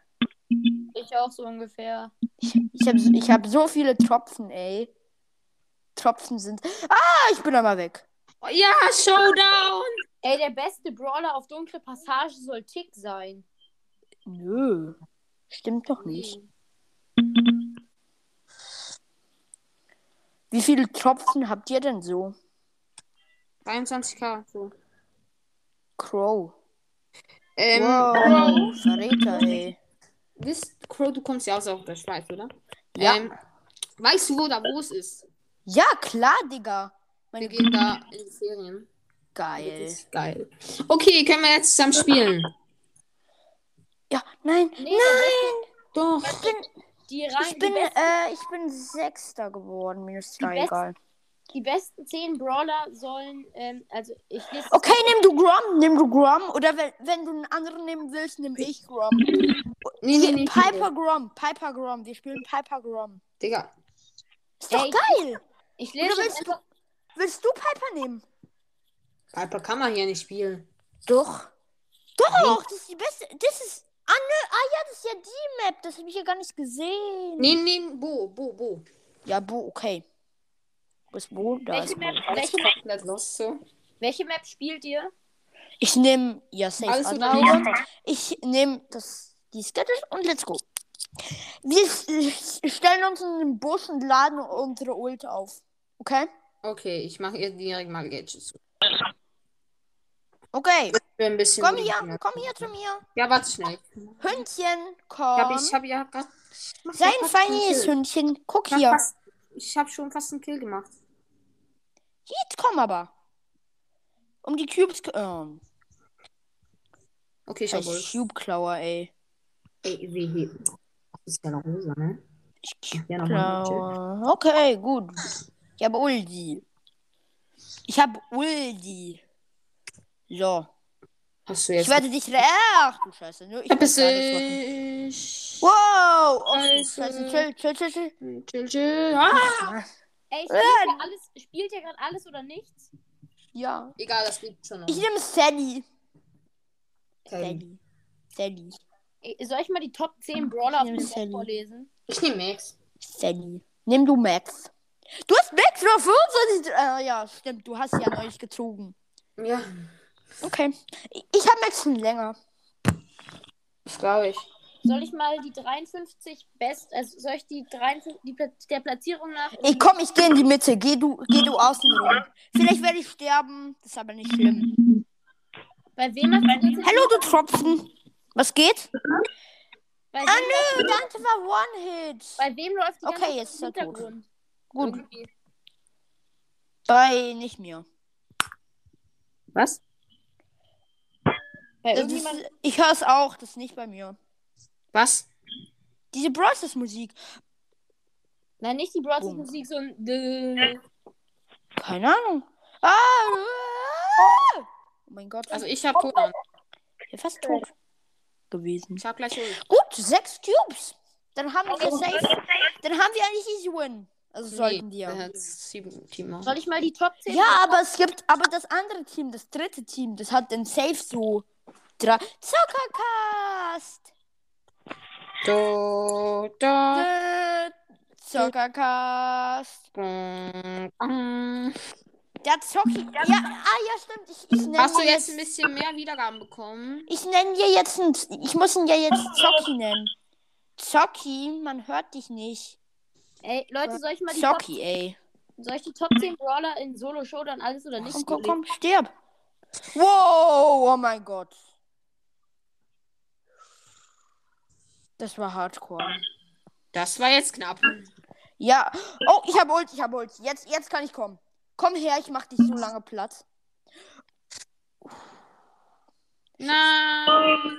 Speaker 3: Ich auch so ungefähr.
Speaker 4: Ich habe ich hab so viele Tropfen, ey. Tropfen sind. Ah, ich bin einmal weg.
Speaker 1: Oh, ja, Showdown.
Speaker 3: Ey, der beste Brawler auf dunkle Passage soll Tick sein.
Speaker 4: Nö. Stimmt doch nicht. Wie viele Tropfen habt ihr denn so?
Speaker 1: 23k. So.
Speaker 4: Crow.
Speaker 1: Ähm,
Speaker 4: wow. Verräter, ey.
Speaker 1: wisst, Crow, du kommst ja aus der Schweiz, oder?
Speaker 4: Ja.
Speaker 1: Ähm, weißt du, wo da wo es ist?
Speaker 4: Ja, klar, Digga.
Speaker 1: Wir
Speaker 4: Meine
Speaker 1: gehen da in die Ferien.
Speaker 4: Geil.
Speaker 1: geil. Okay, können wir jetzt zusammen spielen?
Speaker 4: Ja, nein,
Speaker 3: Nee,
Speaker 4: nein.
Speaker 1: Doch.
Speaker 4: Ich bin,
Speaker 3: Die, rein,
Speaker 4: ich bin, äh, ich bin Sechster geworden. Minus drei,
Speaker 3: besten-
Speaker 4: egal.
Speaker 3: die besten 10 Brawler sollen, ähm, also ich lese
Speaker 4: Okay, nimm du Grom, nimm du Grom. Oder wenn, wenn du einen anderen nehmen willst, nimm ich Grom.
Speaker 1: Nee, nee, nee.
Speaker 4: Piper Grom, Piper Grom. Wir spielen Piper Grom.
Speaker 1: Digga.
Speaker 4: Ist doch
Speaker 3: Ey,
Speaker 4: geil.
Speaker 3: Ich
Speaker 4: Oder
Speaker 3: lese
Speaker 4: willst du, willst du Piper nehmen?
Speaker 1: Piper kann man hier nicht spielen.
Speaker 4: Doch. Doch, das ist die beste. Das ist ja die Map. Das habe ich ja gar nicht gesehen.
Speaker 1: Nee, nee, Bo, Bo, Bo.
Speaker 4: Ja, Bo, okay. Wo ist Bo? Da
Speaker 3: Welche
Speaker 4: ist Bo.
Speaker 3: Map,
Speaker 1: Alles
Speaker 3: welche,
Speaker 1: komplett lost so.
Speaker 3: welche Map spielt ihr?
Speaker 4: Ich nehme ja safe
Speaker 1: Alles
Speaker 4: Underground. Ich nehme das die Sketches und let's go. Wir stellen uns in den Busch und laden unsere Ult auf. Okay?
Speaker 1: Okay, ich mache ihr direkt mal Gadgets.
Speaker 4: Okay.
Speaker 1: Ein bisschen.
Speaker 4: Komm hier, komm hier zu mir.
Speaker 1: Ja, warte schnell.
Speaker 4: Hündchen,
Speaker 1: Ich
Speaker 4: komm.
Speaker 1: habe ich hab ja gerade.
Speaker 4: Sein feines Hündchen. Guck hier.
Speaker 1: Ich habe schon fast einen Kill gemacht.
Speaker 4: Jetzt komm aber. Um die Cubes. Ähm,
Speaker 1: Okay, ich habe
Speaker 4: Cube-Klauer, ey.
Speaker 1: Ey, wie hier. Das ist ja noch rosa, ne? Ja, noch.
Speaker 4: Okay, gut. Ich habe Uldi. Ich habe Uldi. So.
Speaker 1: Hast du
Speaker 4: Ich
Speaker 1: jetzt.
Speaker 4: werde dich. re- Ach du Scheiße. ne? Ich
Speaker 1: Hab es ich.
Speaker 4: Wow. Oh,
Speaker 1: Scheiße.
Speaker 4: Chill, chill, chill, chill.
Speaker 1: Chill, chill. Ah!
Speaker 3: Ey, spielt ihr alles, spielt ihr gerade alles oder nichts?
Speaker 4: Ja.
Speaker 1: Egal, das geht schon noch.
Speaker 4: Ich nehme Sally.
Speaker 1: Okay.
Speaker 4: Sally.
Speaker 3: Soll ich mal die Top 10 Brawler auf dem vorlesen?
Speaker 1: Ich nehme Max.
Speaker 4: Sally. Nimm du Max. Du hast Max für 25. Äh, ja, stimmt. Du hast ja neulich gezogen.
Speaker 1: Ja,
Speaker 4: Okay. Ich, habe Max schon länger.
Speaker 1: das glaube ich.
Speaker 3: Soll ich mal die 53 Best, also soll ich die 53, die, Pla- der Platzierung nach.
Speaker 4: Ich komm, ich gehe in die Mitte. Geh du, geh du außen rum. Vielleicht werde ich sterben. Das ist aber nicht schlimm.
Speaker 3: Bei wem macht ihr
Speaker 4: Hallo, du Tropfen. Was geht?
Speaker 3: Bei
Speaker 4: Ah,
Speaker 3: wem,
Speaker 4: nö, Dante war One-Hit.
Speaker 3: bei wem läuft die
Speaker 4: Okay, jetzt ist er tot.
Speaker 3: Hintergrund?
Speaker 4: Gut.
Speaker 3: Irgendwie.
Speaker 4: Bei nicht mir.
Speaker 1: Was?
Speaker 3: Bei
Speaker 4: Das
Speaker 3: irgendjemand.
Speaker 4: ist, ich höre es auch. Das ist nicht bei mir.
Speaker 1: Was?
Speaker 4: Diese Bros. Musik.
Speaker 3: Nein, nicht die Brawl Stars
Speaker 4: Boom.
Speaker 3: Musik, so ein. Dö.
Speaker 4: Keine Ahnung. Ah. Oh mein Gott.
Speaker 1: Also ich habe
Speaker 4: ich bin fast tot gewesen.
Speaker 1: Ich habe gleich Ult.
Speaker 4: Gut, sechs Cubes. Dann haben wir safe. Dann haben wir eigentlich easy win. Also sollten
Speaker 1: Nee, hat sieben Teamer.
Speaker 3: Soll ich mal die Top 10?
Speaker 4: Ja, aber es gibt, aber das andere Team, das dritte Team, das hat den Safe so drei.
Speaker 1: Do,
Speaker 4: Dö, Zuckercast!
Speaker 1: bum.
Speaker 4: Der Zocki. Ja, ah ja, stimmt. Ich, ich nenne
Speaker 1: Hast du
Speaker 4: dir
Speaker 1: jetzt ein bisschen mehr Wiedergaben bekommen?
Speaker 4: Ich nenne dir jetzt ein, Ich muss ihn ja jetzt Zocki nennen. Zocki, man hört dich nicht.
Speaker 3: Ey, Leute, soll ich mal die Top,
Speaker 4: Zocki, ey.
Speaker 3: soll ich die Top 10 Brawler in Solo Showdown alles oder nicht?
Speaker 4: Komm, komm, komm, stirb. Wow, oh mein Gott. Das war Hardcore.
Speaker 1: Das war jetzt knapp.
Speaker 4: Ja. Oh, ich habe Ult, ich habe Ult. Jetzt, jetzt kann ich kommen. Komm her, ich mach dich so lange platt.
Speaker 1: Nein.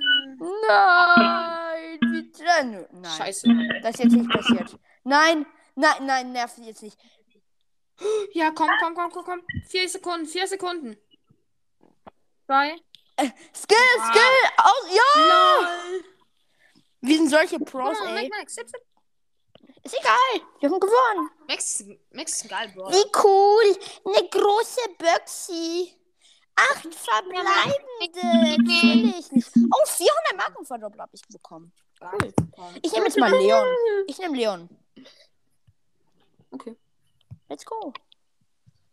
Speaker 4: Nein, bitte. Nö, Nein.
Speaker 1: Scheiße.
Speaker 4: Das ist jetzt nicht passiert. Nein, nein, nein, nerv jetzt nicht.
Speaker 1: Ja, komm, komm, komm, komm, komm. Vier Sekunden, vier Sekunden. Zwei.
Speaker 4: Skill,
Speaker 1: Ah.
Speaker 4: Skill, aus, ja!
Speaker 1: Lol.
Speaker 4: Wir sind solche Pros,
Speaker 1: Oh,
Speaker 4: ey.
Speaker 1: Max, Max, Max,
Speaker 4: Ist egal, wir haben gewonnen.
Speaker 1: Max, Max ist geil, Bro.
Speaker 4: Wie cool, eine große Boxy. Acht verbleibende. Natürlich nicht. Oh, 400 Marken verdoppelt habe ich bekommen.
Speaker 1: Cool.
Speaker 4: Ich nehme jetzt mal Leon. Ich nehme Leon.
Speaker 1: Okay.
Speaker 4: Let's go.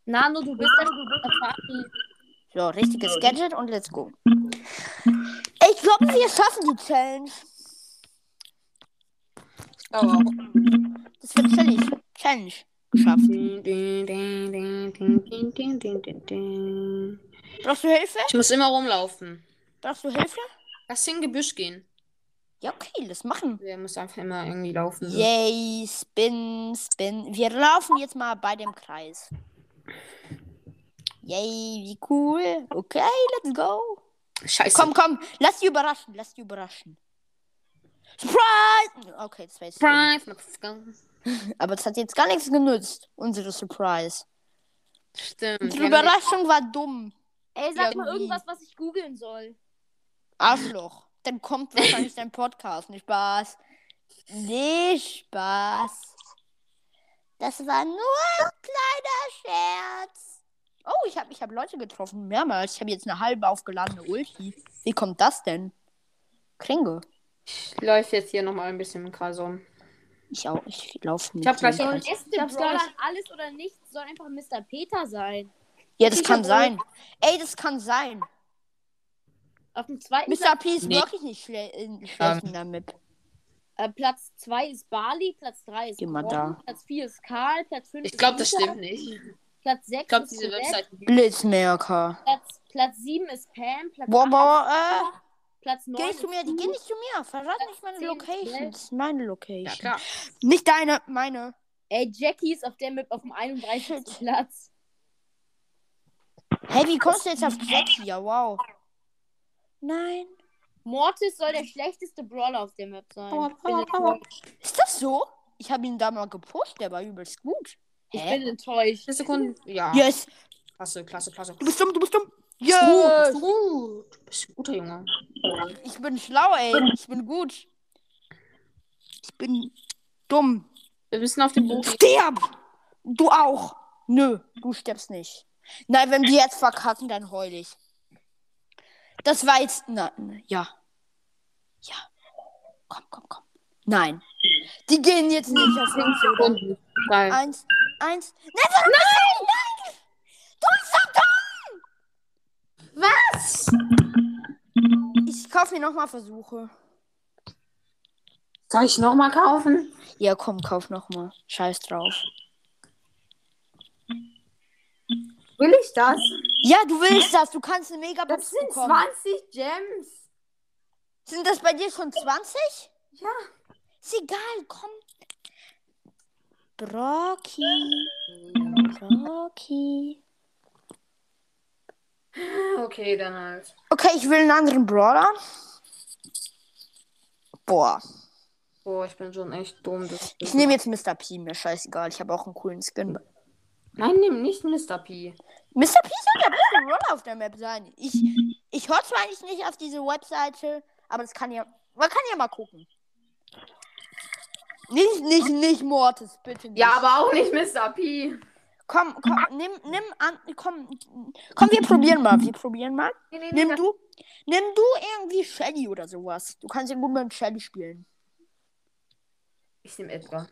Speaker 3: Nano, du bist der Party.
Speaker 4: So, richtiges Gadget und let's go. Ich glaube, wir schaffen die Challenge.
Speaker 1: Aber.
Speaker 4: Das wird chillig. Challenge geschafft. Brauchst du Hilfe?
Speaker 1: Ich muss immer rumlaufen.
Speaker 4: Brauchst du Hilfe?
Speaker 1: Lass in Gebüsch gehen.
Speaker 4: Ja, okay, das machen.
Speaker 1: Wir müssen einfach immer irgendwie laufen. so.
Speaker 4: Yay, spin, spin. Wir laufen jetzt mal bei dem Kreis. Yay, wie cool. Okay, let's go.
Speaker 1: Scheiße.
Speaker 4: Komm, komm, lass die überraschen, lass die überraschen. Surprise! Okay, das war jetzt.
Speaker 1: Surprise.
Speaker 4: Aber das hat jetzt gar nichts genützt, unsere Surprise.
Speaker 1: Stimmt. Haben-
Speaker 4: Überraschung war dumm.
Speaker 3: Ey, sag mal
Speaker 4: Irgendwie.
Speaker 3: irgendwas, was ich googeln soll.
Speaker 4: Arschloch. Dann kommt wahrscheinlich dein Podcast. Nicht Spaß. Nicht Spaß. Das war nur ein kleiner Scherz. Oh, ich habe ich hab Leute getroffen. Mehrmals. Ich habe jetzt eine halbe aufgeladene Ulti. Wie kommt das denn? Kringe.
Speaker 1: Ich läufe jetzt hier nochmal ein bisschen im Kreis um.
Speaker 4: Ich auch. Ich laufe mit.
Speaker 1: Ich hab gleich.
Speaker 3: Beste
Speaker 1: Ich hab's gleich.
Speaker 3: alles oder nichts soll einfach Mr. Peter sein.
Speaker 4: Ja, das
Speaker 1: Ich
Speaker 4: kann sein. Ey, das kann sein.
Speaker 3: Auf dem zweiten
Speaker 4: Mr. P ist
Speaker 1: Nee.
Speaker 4: wirklich nicht schle äh, schlecht in der Map.
Speaker 3: Äh, Platz 2 ist Barley, Platz 3 ist
Speaker 4: Geh mal da.
Speaker 3: Platz 4 ist Karl, Platz 5
Speaker 1: Ich glaube, das stimmt nicht.
Speaker 3: Platz 6
Speaker 1: Ich glaube,
Speaker 3: ist
Speaker 1: diese Webseite.
Speaker 4: Blitzmerker.
Speaker 3: Platz, Platz 7 ist Pam, Platz
Speaker 4: Boah,
Speaker 3: 8
Speaker 4: boah, äh.
Speaker 3: Platz 9
Speaker 4: Geh nicht zu mir, die geh nicht zu mir. Verrat
Speaker 3: Platz
Speaker 4: nicht meine
Speaker 3: 10,
Speaker 4: Location.
Speaker 3: 12.
Speaker 4: Das ist meine
Speaker 1: Ja,
Speaker 4: Location.
Speaker 1: klar.
Speaker 4: Nicht deine, meine.
Speaker 3: Ey, Jackie ist auf der Map auf dem 31.
Speaker 4: Shit.
Speaker 3: Platz.
Speaker 4: Hey, wie kommst du jetzt auf Jackie? Ja, wow. Nein.
Speaker 3: Mortis soll der schlechteste Brawler auf der Map sein.
Speaker 1: Power, Power, Power.
Speaker 4: Ist das so? Ich habe ihn da mal gepusht, der war übelst gut.
Speaker 3: Ich
Speaker 4: Hä?
Speaker 3: bin enttäuscht.
Speaker 1: Sekunden. Ja.
Speaker 4: Yes.
Speaker 1: Klasse, klasse, klasse.
Speaker 4: Du bist dumm, du bist dumm.
Speaker 1: Du
Speaker 4: Yes.
Speaker 1: bist gut. Du bist ein guter Junge.
Speaker 4: Ich bin schlau, ey. Ich bin gut. Ich bin dumm.
Speaker 1: Wir müssen auf den Boden.
Speaker 4: Sterb! Du auch. Nö, du stirbst nicht. Nein, wenn wir jetzt verkacken, dann heul ich. Das war jetzt. Na, ja. Ja. Komm, komm, komm. Nein. Die gehen jetzt nicht auf?
Speaker 1: Sekunden. Geil.
Speaker 4: Eins, eins. Nein, nein, nein! nein! Du bist so dumm!
Speaker 1: Was?
Speaker 4: Ich kaufe mir nochmal Versuche.
Speaker 1: Soll ich nochmal kaufen?
Speaker 4: Ja, komm, kauf nochmal. Scheiß drauf.
Speaker 1: Will ich das?
Speaker 4: Ja, du willst das. Du kannst eine Mega
Speaker 1: Das sind
Speaker 4: bekommen.
Speaker 1: 20 Gems.
Speaker 4: Sind das bei dir schon 20?
Speaker 1: Ja.
Speaker 4: Ist egal, komm. Brocky. Brocky.
Speaker 1: Okay, dann halt.
Speaker 4: Okay, ich will einen anderen Brawler. Boah.
Speaker 1: Boah, ich bin schon echt dumm.
Speaker 4: Ich nehme jetzt Mr. P. Mir scheißegal. Ich habe auch einen coolen Skin.
Speaker 1: Nein, nimm nicht Mr. P.
Speaker 4: Mr. P soll der beste Brawler auf der Map sein. Ich, ich höre zwar eigentlich nicht auf diese Webseite, aber das kann ja. Man kann ja mal gucken. Nicht, nicht, nicht Mortis, bitte nicht.
Speaker 1: Ja, aber auch nicht Mr. P.
Speaker 4: Komm, komm, nimm, nimm an, komm, komm, wir probieren mal, wir probieren mal.
Speaker 1: Nee, nee,
Speaker 4: Nimm
Speaker 1: nee,
Speaker 4: du, nimm du irgendwie Shelly oder sowas. Du kannst ja gut mit Shelly spielen.
Speaker 1: Ich nehme Edgar.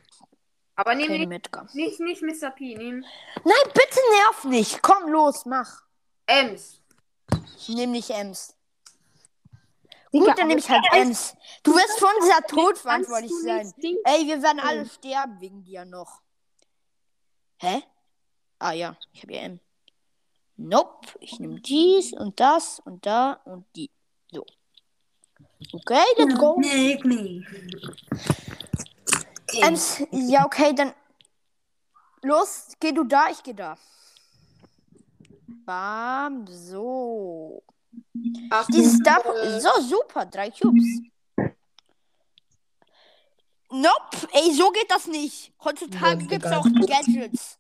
Speaker 1: Aber nimm
Speaker 4: Keine
Speaker 1: nicht, nicht, nicht Mr. P. Nimm
Speaker 4: Nein, bitte nerv nicht. Komm, los, mach.
Speaker 1: Ems.
Speaker 4: Ich nehme nicht Ems.
Speaker 1: Digga,
Speaker 4: Gut, dann nehme ich halt Ems. Du wirst von dieser
Speaker 1: Kannst
Speaker 4: Todverantwortlich
Speaker 1: du
Speaker 4: sein. Ey, wir werden alle sterben wegen dir noch. Hä? Ah ja, ich habe ja M. Nope. Ich nehme dies und das und da und die. So. Okay, let's go.
Speaker 1: Make me. Okay.
Speaker 4: Ems, ja, okay, dann. Los, geh du da, ich geh da. Bam, so.
Speaker 1: Ach,
Speaker 4: Dieses Dach.
Speaker 1: äh,
Speaker 4: So, super, drei Cubes. Nope, ey, so geht das nicht. Heutzutage gibt's
Speaker 1: egal.
Speaker 4: auch Gadgets.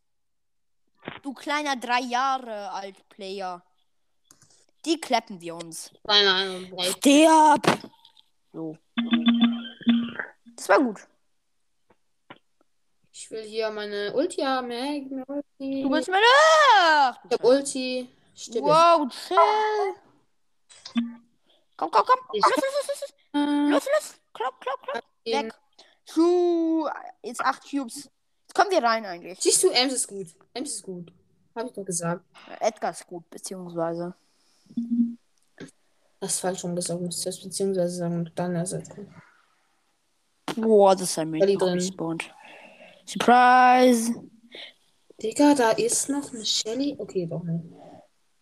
Speaker 4: Du kleiner drei Jahre alt Player. Die klappen wir uns.
Speaker 1: Drei-
Speaker 4: Sterb! So. Das war gut.
Speaker 1: Ich will hier meine Ulti haben. Hey, Ulti.
Speaker 4: Du bist meine.
Speaker 1: Ich hab Ulti. Stimmt.
Speaker 4: Wow, chill. Komm, komm, komm. Los, los, los, los, los. Los, los. Klopp, klopp, klopp. Weg. Schuh. Jetzt acht Cubes. Kommen wir rein eigentlich.
Speaker 1: Siehst du, Ems ist gut. Ems ist gut. Hab ich doch gesagt.
Speaker 4: Edgar ist gut, beziehungsweise.
Speaker 1: Das ist falsch rumgesagt. Musst du das beziehungsweise sagen dann ersetzen.
Speaker 4: Boah, das ist ein
Speaker 1: drin.
Speaker 4: respawned. Surprise!
Speaker 1: Digga, da ist noch eine Shelly. Okay, doch nicht.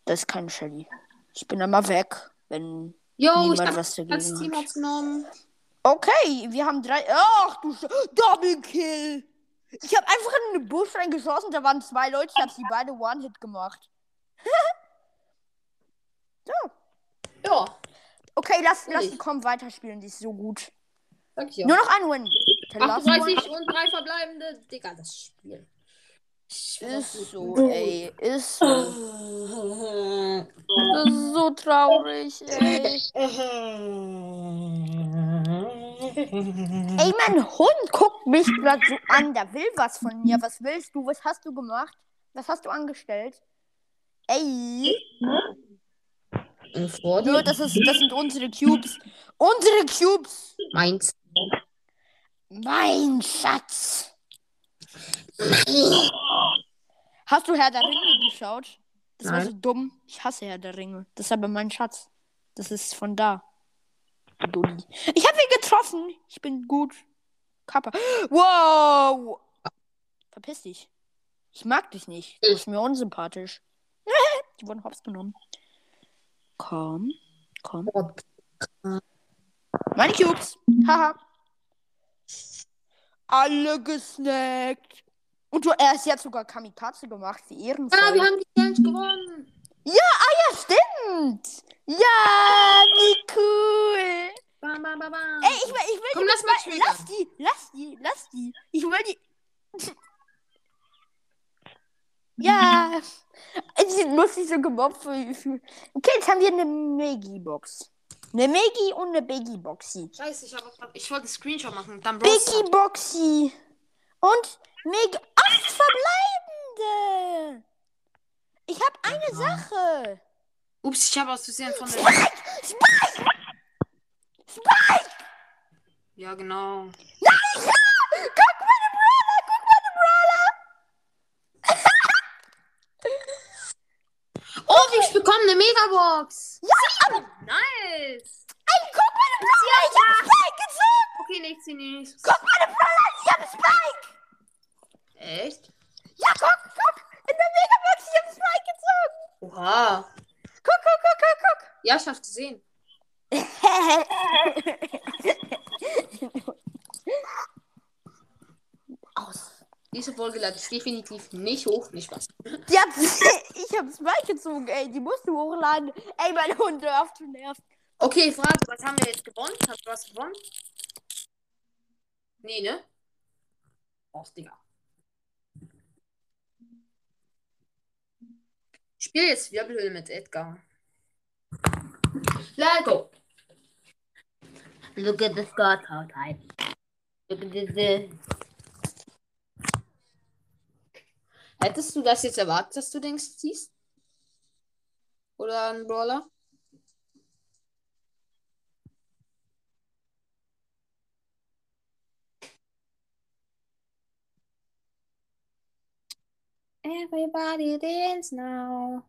Speaker 4: Das ist kein Shelly. Ich bin einmal weg, wenn
Speaker 1: Yo, ich
Speaker 4: niemand
Speaker 1: hab
Speaker 4: was
Speaker 1: Team hat's genommen.
Speaker 4: Okay, wir haben drei. Ach du Sch Double Kill! Ich habe einfach in den Busch reingeschossen, da waren zwei Leute, ich habe sie beide One-Hit gemacht.
Speaker 1: Ja,
Speaker 4: Okay, lass, lass die kommen weiterspielen, die ist so gut.
Speaker 1: ja.
Speaker 4: Nur noch ein Win. Der last
Speaker 1: 38 und drei verbleibende. Digga, das Spiel.
Speaker 4: Ist so, ey. Ist so. Das ist so traurig, ey. Ey, mein Hund guckt mich gerade so an. Der will was von mir. Was willst du? Was hast du gemacht? Was hast du angestellt? Ey.
Speaker 1: Dir
Speaker 4: das, ist, das sind unsere Cubes. Unsere Cubes!
Speaker 1: meins.
Speaker 4: Mein Schatz! Hast du Herr der Ringe geschaut? Das war
Speaker 1: Nein.
Speaker 4: so dumm. Ich hasse Herr der Ringe. Das ist aber mein Schatz. Das ist von da. Dulli. Ich habe ihn getroffen. Ich bin gut. Kappa. Wow! Verpiss dich. Ich mag dich nicht. Du bist mir unsympathisch. Die wurden hops genommen. Komm. Komm. Meine Cubes. Haha. Alle gesnackt. Und du, er ist jetzt sogar Kamikaze gemacht. Wie ehrenvoll.
Speaker 1: Ah, wir haben die Challenge gewonnen.
Speaker 4: Ja, stimmt. Ja, wie cool.
Speaker 1: Bam, bam, bam, bam.
Speaker 4: Ey, ich will, ich will
Speaker 1: Komm,
Speaker 4: die
Speaker 1: lass mal später.
Speaker 4: Lass die, lass die, lass die. Ich will die. Ja. Sie muss sich so gemobbt. Okay, jetzt haben wir eine Megi-Box. Eine Megi und eine Biggie-Boxy.
Speaker 1: Scheiße, ich, hab, ich wollte einen Screenshot machen. Dann Bros.
Speaker 4: Biggie-Boxy. Und Megi. Acht verbleibende. Ich habe eine Sache.
Speaker 1: Ups, ich habe aus Versehen von der.
Speaker 4: Spike! Spike!
Speaker 1: Ja, genau.
Speaker 4: Guck meine Brawler, guck meine Brawler.
Speaker 1: Oh, ich bekomme eine Megabox.
Speaker 4: Ja, aber
Speaker 1: Nice.
Speaker 4: ey, guck meine Brawler, ich hab Spike gezogen.
Speaker 1: Okay, nichts, nichts.
Speaker 4: Guck meine Brawler, ich hab Spike.
Speaker 1: Echt?
Speaker 4: Ja, guck, guck. In der Megabox, ich hab Spike gezogen.
Speaker 1: Oha.
Speaker 4: Guck, guck, guck, guck,
Speaker 1: Ja, ich hab's gesehen.
Speaker 4: guck. Aus.
Speaker 1: Diese Folge lade ich definitiv nicht hoch. Nicht.
Speaker 4: Die hat, ich hab Spike gezogen, ey. Die musst du hochladen. Ey, mein Hund, hör auf zu nerven.
Speaker 1: Okay, Frage, was haben wir jetzt gewonnen? Hast du was gewonnen? Nee, ne? Oh, Digga. Ich spiele jetzt Wirbelhöhle mit Edgar. Let's go. Look at the scar type. Look at this. Hättest du das jetzt erwartet, dass du denkst, ziehst? Oder ein Brawler? Everybody dance now.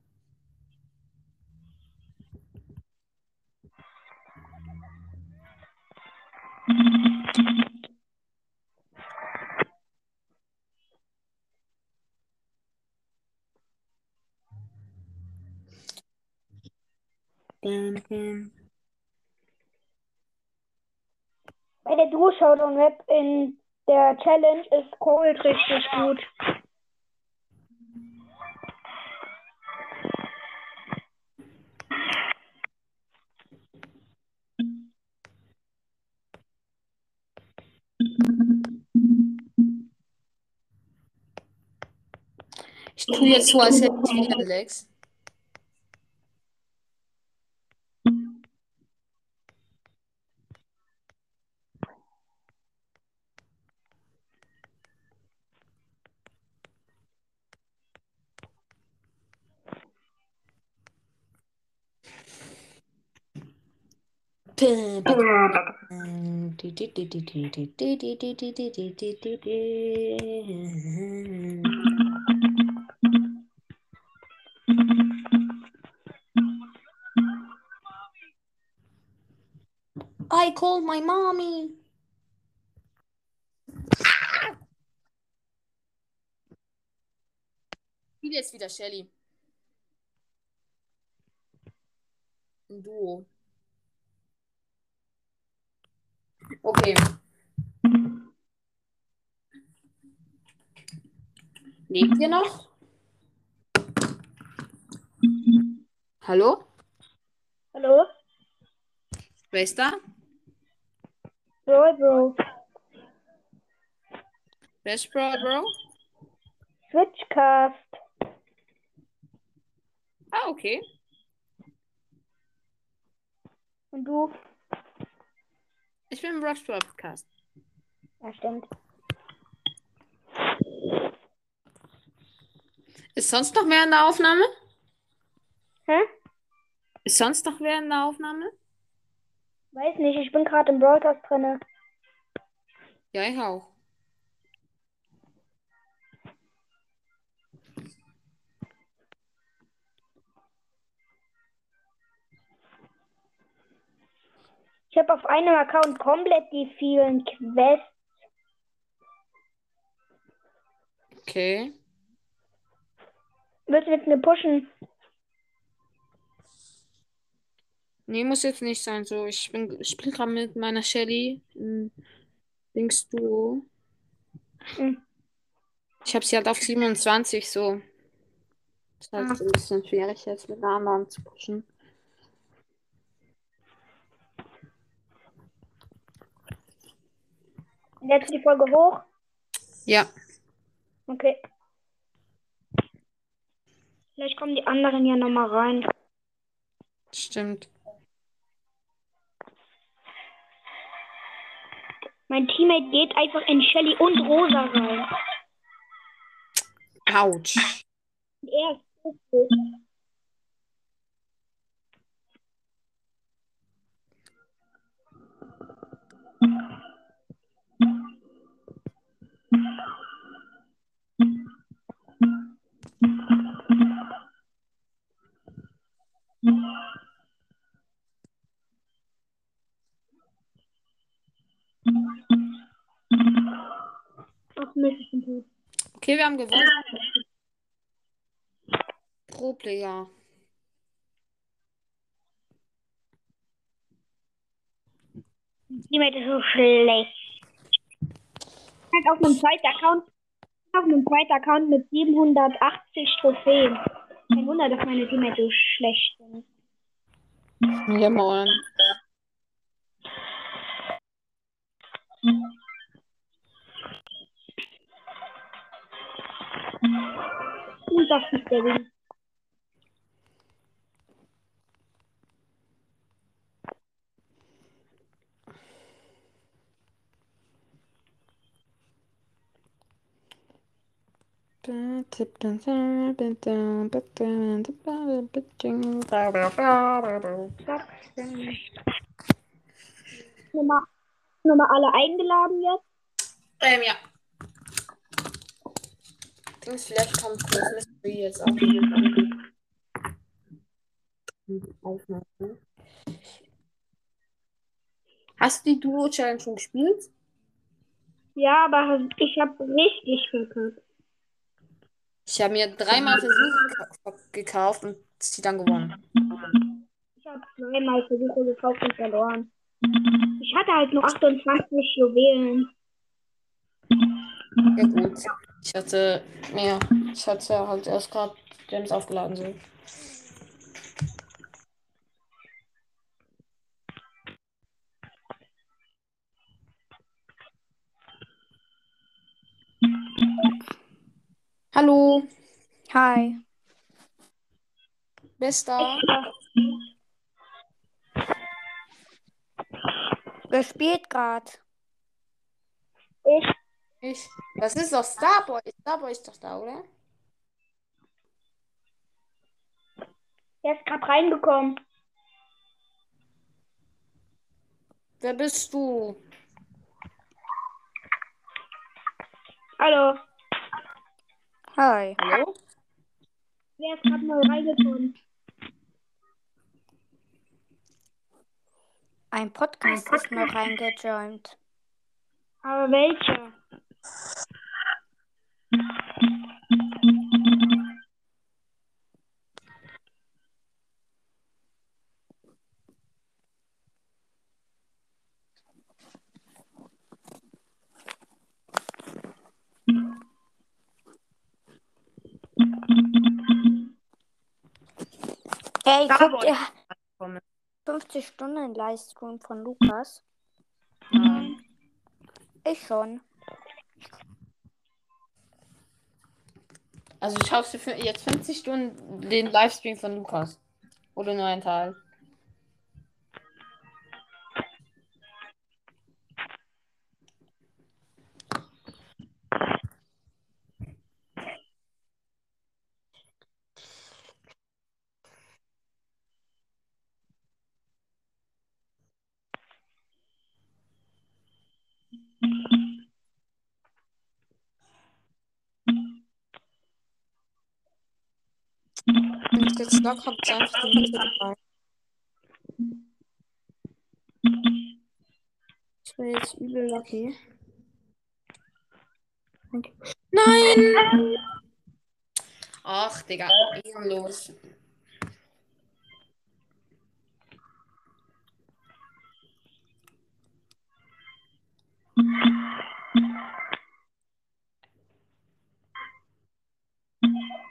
Speaker 5: Bei der Duo Showdown Map in der Challenge ist Cold richtig gut.
Speaker 1: Ich tue jetzt I called my mommy. Spiel jetzt wieder Shelly. Ein Duo. Okay. Lebt ihr noch? Hallo?
Speaker 5: Hallo?
Speaker 1: Wer da?
Speaker 5: Bro.
Speaker 1: Wer ist Bro, Bro?
Speaker 5: Switchcast.
Speaker 1: Ah, okay.
Speaker 5: Und du?
Speaker 1: Ich bin im Rush Podcast.
Speaker 5: Ja, stimmt.
Speaker 1: Ist sonst noch mehr in der Aufnahme?
Speaker 5: Hä?
Speaker 1: Ist sonst noch wer in der Aufnahme?
Speaker 5: Weiß nicht, ich bin gerade im Broadcast drinne.
Speaker 1: Ja, ich auch.
Speaker 5: Ich habe auf einem Account komplett die vielen Quests.
Speaker 1: Okay.
Speaker 5: Willst du mit mir pushen?
Speaker 1: Nee, muss jetzt nicht sein. So, ich bin, ich spiele gerade mit meiner Shelly in Dings Duo.
Speaker 5: Hm.
Speaker 1: Ich habe sie halt auf 27 so. Ist halt so ein bisschen schwierig jetzt mit anderen zu pushen.
Speaker 5: Jetzt die Folge hoch.
Speaker 1: Ja,
Speaker 5: Okay. Vielleicht kommen die anderen ja nochmal rein.
Speaker 1: stimmt.
Speaker 5: Mein Teammate geht einfach in Shelly und Rosa rein.
Speaker 1: Autsch.
Speaker 5: Er ist so gut. Ach Mist, ich bin tot.
Speaker 1: Okay, wir haben gewonnen. Pro Player.
Speaker 5: Teammate ist so schlecht. Halt auf einem zweiten Account, auf einem zweiten Account mit 780 Trophäen. Kein Wunder, dass meine Teammate so schlecht sind.
Speaker 1: Ja, moin.
Speaker 5: Und das ist der Win. Nochmal, nochmal alle eingeladen jetzt.
Speaker 1: Ähm, ja. Dings, vielleicht kommt das Mystery jetzt auch. Aufnahme. Hast du die Duo-Challenge schon gespielt?
Speaker 5: Ja, aber ich habe richtig verkackt.
Speaker 1: Ich habe mir dreimal Versuche geka- gekauft und sie dann gewonnen.
Speaker 5: Ich habe zweimal Versuche gekauft und verloren. Ich hatte halt nur 28 Juwelen.
Speaker 1: Ja gut. Ich hatte mehr. Ich hatte halt erst gerade Gems aufgeladen so. Hallo,
Speaker 6: Hi.
Speaker 1: Bester.
Speaker 6: Wer spielt gerade?
Speaker 5: Ich,
Speaker 1: Ich. Das ist doch Starboy. Starboy ist doch da, oder?
Speaker 5: der ist gerade reingekommen.
Speaker 1: Wer bist du?
Speaker 5: Hallo.
Speaker 6: Hi.
Speaker 1: Hallo?
Speaker 5: Wer ist gerade neu reingekommen?
Speaker 6: Ein Podcast ist noch reingejoint.
Speaker 5: Aber welcher?
Speaker 6: Guckt ihr
Speaker 1: Kommen.
Speaker 6: 50 Stunden Livestream von Lukas?
Speaker 1: Nein.
Speaker 6: Ich schon.
Speaker 1: Also schaust du jetzt 50 Stunden den Livestream von Lukas. Oder nur einen Teil. Lock habe, ist einfach die Mitte dabei. Ich bin jetzt übel lucky. Nein! Ach, Digga, ehrenlos.
Speaker 5: Aber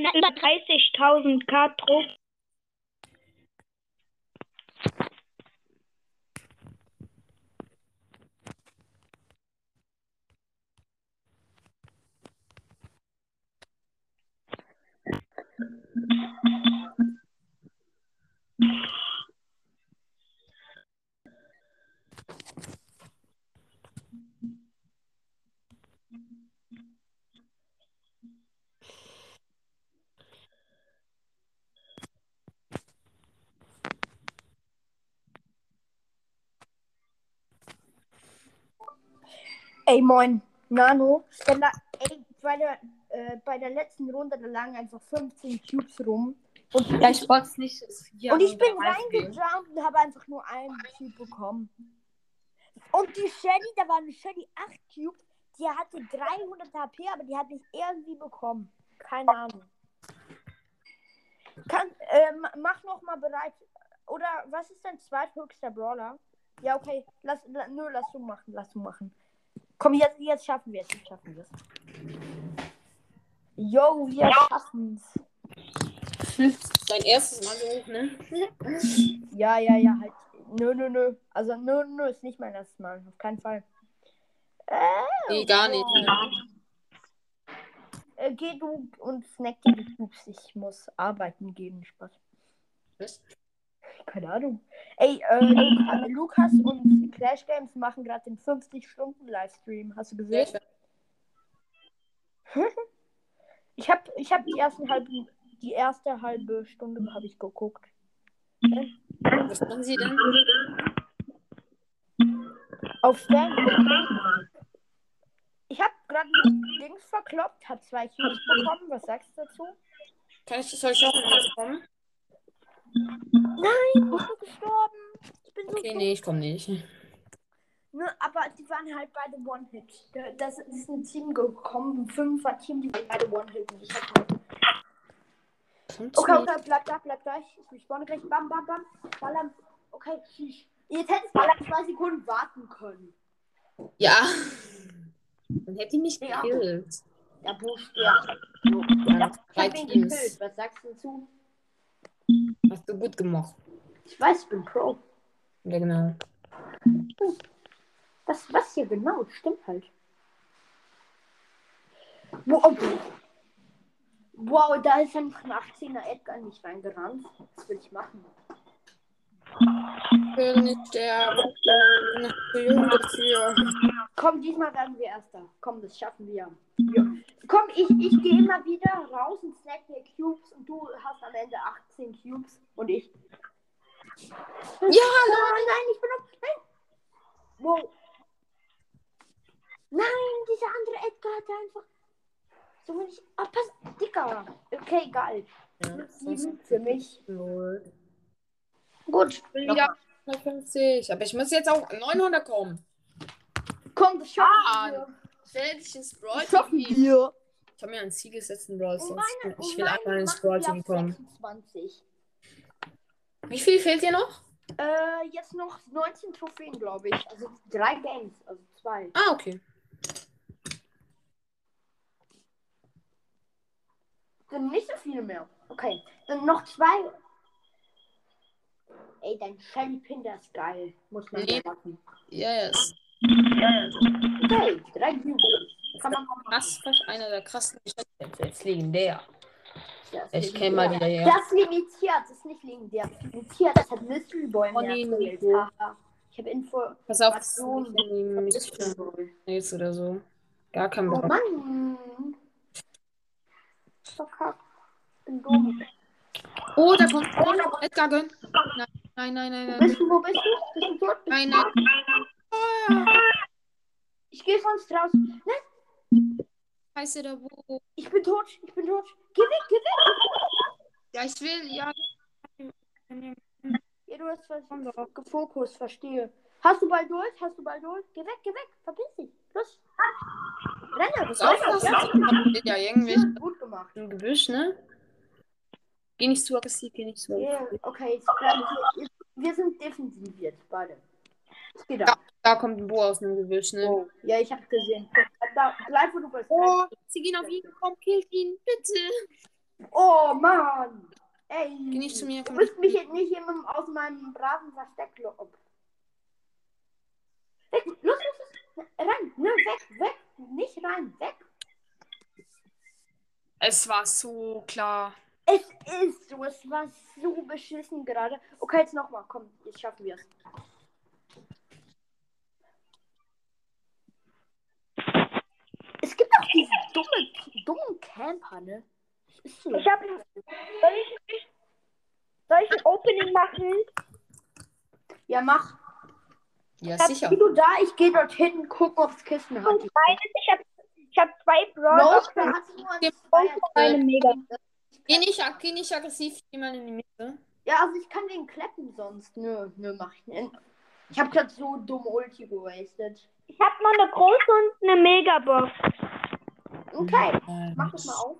Speaker 5: einer über 30.000 K Tro
Speaker 4: Ey, moin, Nano. Der la ey, bei, der, äh, bei der letzten Runde da lagen einfach 15 Cubes rum. Und,
Speaker 1: Ja, ich wollte es nicht. Hier
Speaker 4: und ich bin reingejumpt und habe einfach nur einen Cube bekommen. Und die Shelly, da war eine Shelly 8 Cubes, die hatte 300 HP, aber die hat mich irgendwie bekommen. Keine Ahnung. Kann, äh, ma- mach noch mal bereit. Oder was ist dein zweithöchster Brawler? Ja, okay. Lass, la, nö, lass du machen, lass du machen. Komm, jetzt, jetzt schaffen wir es. Jetzt schaffen wir es. Yo, wir schaffen es.
Speaker 1: Dein erstes Mal so hoch, ne?
Speaker 4: Ja, ja, ja, halt. Nö, nö, nö. Also, nö, nö, ist nicht mein erstes Mal. Auf keinen Fall. Äh,
Speaker 1: Nee, gar nicht.
Speaker 4: äh, geh du und snack dir die Cubes. Ich muss arbeiten gehen. Spaß.
Speaker 1: Was?
Speaker 4: Keine Ahnung. Ey, äh, Lukas und Clash Games machen gerade den 50-Stunden-Livestream. Hast du gesehen?
Speaker 1: ich
Speaker 4: habe ich hab die, ersten halben, die erste halbe Stunde habe ich geguckt.
Speaker 1: Was machen Sie denn?
Speaker 4: Auf Stand. Ich habe gerade links verkloppt, hat zwei Cubes bekommen. Was sagst du dazu?
Speaker 1: Kann ich, soll ich auch noch kommen?
Speaker 4: Nein, ich bin gestorben. Ich bin so
Speaker 1: Okay,
Speaker 4: dumm.
Speaker 1: nee, ich komme nicht.
Speaker 4: Ne, aber die waren halt beide One-Hit. Da- Das ist ein Team gekommen, ein Fünfer-Team, die waren beide One-Hit. Und ich hab halt... Okay, okay, bleib da, bleib da. Ich spawne gleich. Bam, bam, bam. Ballern. Okay, schieß. Jetzt hättest du halt zwei Sekunden warten können.
Speaker 1: Ja. Dann hätte ich mich
Speaker 4: Ja.
Speaker 1: gekillt.
Speaker 4: Der Busch, ja.
Speaker 1: Ja, Teams.
Speaker 4: gekillt. Was sagst du dazu?
Speaker 1: Hast du gut gemacht.
Speaker 4: Ich weiß, ich bin Pro.
Speaker 1: Ja, genau.
Speaker 4: Was, was hier genau? Stimmt halt. Wow, wow da ist einfach ein 18er Edgar nicht reingerannt. Was will ich machen?
Speaker 1: Ich will nicht sterben. Ich bin noch zu jung dafür.
Speaker 4: Komm, diesmal werden wir Erster. Komm, das schaffen wir. Ja. Komm, ich, ich gehe immer wieder raus und snack mir Cubes und du hast am Ende 18 Cubes und ich.
Speaker 1: Ja,
Speaker 4: nein, nein, ich bin auf. Nein! Wow. Nein, dieser andere Edgar hat einfach. So wenn ich. Ah, pass. Dicker. Okay, egal.
Speaker 1: Ja,
Speaker 4: Sieben für mich.
Speaker 1: Null.
Speaker 4: Gut.
Speaker 1: Ich bin wieder 150. Aber ich muss jetzt auch 900 kommen.
Speaker 4: Komm, das schaffen
Speaker 1: Ah,
Speaker 4: wir.
Speaker 1: Stell dich ins Brawl
Speaker 4: wir.
Speaker 1: Ich habe mir ein Ziel gesetzt in Brawl
Speaker 4: Und
Speaker 1: Stars.
Speaker 4: meine,
Speaker 1: Ich
Speaker 4: und
Speaker 1: will einmal ins Brawl
Speaker 4: auf
Speaker 1: kommen.
Speaker 4: 26.
Speaker 1: Wie viel fehlt dir noch?
Speaker 4: Äh, jetzt noch 19 Trophäen, glaube ich. Also drei Games, also zwei.
Speaker 1: Ah, okay.
Speaker 4: Sind nicht so viele mehr. Okay. Dann noch zwei. Ey, dein Shelly Pin, das ist geil. Muss man
Speaker 6: Nee.
Speaker 4: machen.
Speaker 6: Yes.
Speaker 4: Okay, drei Cubes. Kann man.
Speaker 6: Das ist einer der krassen Geschäfte. Jetzt legendär.
Speaker 4: Das
Speaker 6: Ich
Speaker 4: ist
Speaker 6: käme mal
Speaker 4: limitiert.
Speaker 6: wieder her.
Speaker 4: Das ist limitiert, das ist nicht legendär. Das ist limitiert, das hat Mystery Boy
Speaker 6: Oh, nee. Nico.
Speaker 4: Haha. Ich habe Info.
Speaker 6: Pass auf,
Speaker 4: so
Speaker 6: Boys oder so. Gar kein
Speaker 4: Oh
Speaker 6: Bock.
Speaker 4: Mann. Verkackt. Bin dumm.
Speaker 6: Oh, da kommt oh, Edgar gönn. Nein, nein, nein, nein,
Speaker 4: bist du? Wo bist du? Bist du tot?
Speaker 6: Nein, nein.
Speaker 4: Tot? Ich gehe sonst raus.
Speaker 6: Scheiße, da wo.
Speaker 4: Ich bin tot. Ich bin tot. Geh weg, geh weg.
Speaker 6: Ja, ich will, ja.
Speaker 4: Ja, du hast was gefokust, verstehe. Hast du bald durch? Hast du bald durch? Geh weg, geh weg. Verpiss dich. Los. Renne.
Speaker 6: Muss
Speaker 4: renne,
Speaker 6: aufpassen.
Speaker 4: Ja.
Speaker 6: Ja, irgendwie
Speaker 4: Gut gemacht.
Speaker 6: im Gebüsch, ne? Geh nicht zu aggressiv, geh nicht zu
Speaker 4: Yeah,
Speaker 6: aggressiv.
Speaker 4: okay, jetzt wir sind defensiv jetzt, beide.
Speaker 6: Ja.
Speaker 4: ab.
Speaker 6: Da kommt ein Bo aus dem Gebüsch, ne?
Speaker 4: Oh, ja, ich hab's gesehen. Da, bleib, wo du bist.
Speaker 6: Oh, sie gehen auf ihn, komm, killt ihn, bitte.
Speaker 4: Oh, Mann. Ey.
Speaker 6: Geh nicht zu mir,
Speaker 4: Du musst mich jetzt nicht immer aus meinem braven Versteck locken. Weg, los, los, los. Rein, ne, weg, weg. Nicht rein, weg.
Speaker 6: Es war so klar.
Speaker 4: Es ist so, es war so beschissen gerade. Okay, jetzt nochmal, komm, jetzt schaffen wir. Es gibt auch diese dumme, dummen Camper, ne? So.
Speaker 5: Ich habe. Soll ich, soll ich ein Opening machen?
Speaker 4: Ja, mach.
Speaker 6: Ja,
Speaker 5: Hab
Speaker 6: sicher.
Speaker 4: Du da? Ich gehe dorthin, gucken, ob es Kisten hat.
Speaker 5: Und beides. Ich habe ich hab zwei Brawl
Speaker 4: Notebook hat nur ein
Speaker 6: Dem-
Speaker 4: Zweier-
Speaker 5: und eine Mega.
Speaker 6: Geh nicht, ag- geh nicht aggressiv, mal in die Mitte.
Speaker 4: Ja, also ich kann den kleppen sonst. Nö, nö, mach ich nicht. Ich habe gerade so dumm Ulti gewastet.
Speaker 5: Ich habe noch eine große und eine Megabox.
Speaker 4: Okay, mach das mal auf.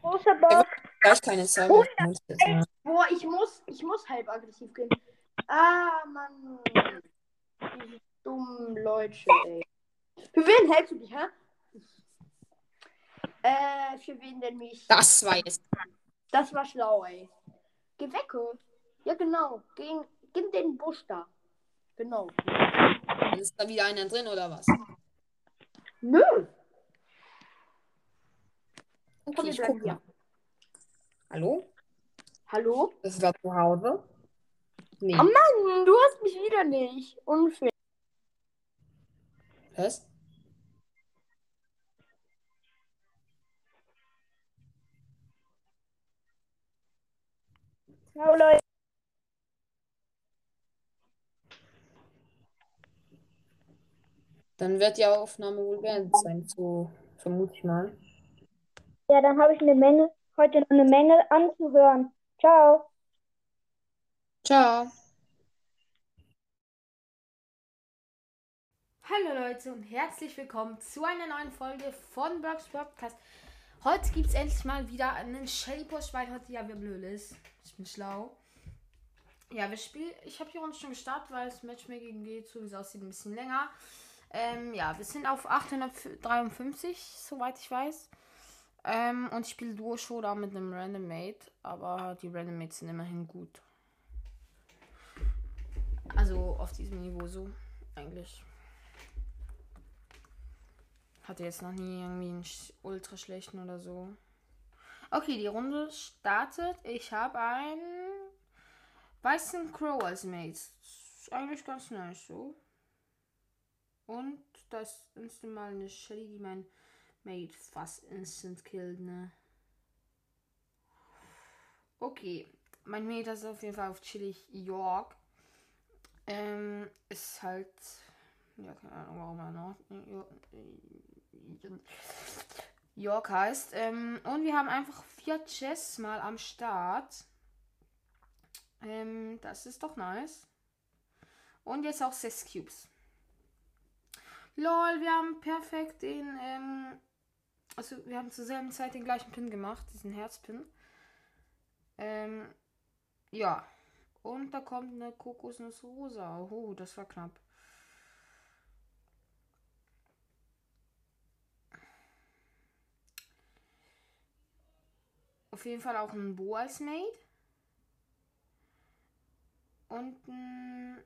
Speaker 5: Große Box.
Speaker 6: Gleich keine.
Speaker 4: Oh,
Speaker 6: mal.
Speaker 4: Boah, ich muss, ich muss halb aggressiv gehen. Ah, Mann. Diese dummen Leute, ey. Für wen hältst du dich, hä? Äh, für wen denn mich?
Speaker 6: Das war jetzt.
Speaker 4: Das war schlau, ey. Geh weg, hä? Ja, genau. Gegen, gegen den Busch da. Genau.
Speaker 6: Ist da wieder einer drin oder was?
Speaker 4: Nö.
Speaker 6: Okay, ich guck mal. Hallo?
Speaker 4: Hallo?
Speaker 6: Das war zu Hause? Nee.
Speaker 4: Oh Mann, du hast mich wieder nicht. Unfair.
Speaker 6: Was?
Speaker 5: Ciao, Leute.
Speaker 6: Dann wird die Aufnahme wohl beendet sein, so vermute ich mal.
Speaker 5: Ja, dann habe ich eine Menge, heute noch eine Menge anzuhören. Ciao.
Speaker 6: Ciao.
Speaker 1: Hallo Leute und herzlich willkommen zu einer neuen Folge von Burks Podcast. Heute gibt es endlich mal wieder einen Shelly Push, weil heute ja wer blöd ist. Ich bin schlau. Ja, wir spielen. Ich habe hier uns schon gestartet, weil das Matchmaking geht, so wie es aussieht, ein bisschen länger. Ähm, ja, wir sind auf 853, soweit ich weiß. Ähm, und ich spiele Duo Showdown mit einem Random Mate, aber die Random Mates sind immerhin gut. Also auf diesem Niveau so, eigentlich. Hatte jetzt noch nie irgendwie einen ultra schlechten oder so. Okay, die Runde startet. Ich habe einen weißen Crow als Mate. Ist eigentlich ganz nice so. Und das ist mal eine Shelly, die mein Mate fast instant killt, ne? Okay. Mein Mate ist auf jeden Fall auf chillig York. Ähm, ist halt. Ja, keine Ahnung, warum er noch. York heißt. Ähm, und wir haben einfach vier Chests mal am Start. Ähm, das ist doch nice. Und jetzt auch sechs Cubes. Lol, wir haben perfekt den, ähm, also wir haben zur selben Zeit den gleichen Pin gemacht, diesen Herzpin. Ähm, ja. Und da kommt eine Kokosnuss rosa. Oh, das war knapp. Auf jeden Fall auch ein Bo als Mate. Und ein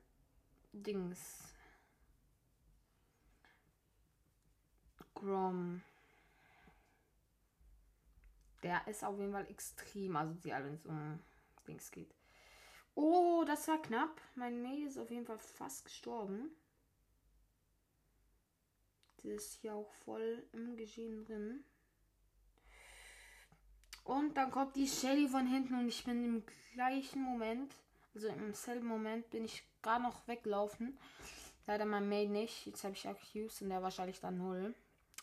Speaker 1: Dings. Grom. Der ist auf jeden Fall extrem asozial, wenn es um Dings geht. Oh, das war knapp. Mein Mate ist auf jeden Fall fast gestorben. Das ist hier auch voll im Geschehen drin. Und dann kommt die Shelly von hinten und ich bin im gleichen Moment, also im selben Moment, bin ich gar noch weglaufen. Leider mein Mate nicht. Jetzt habe ich Accused und der wahrscheinlich dann null.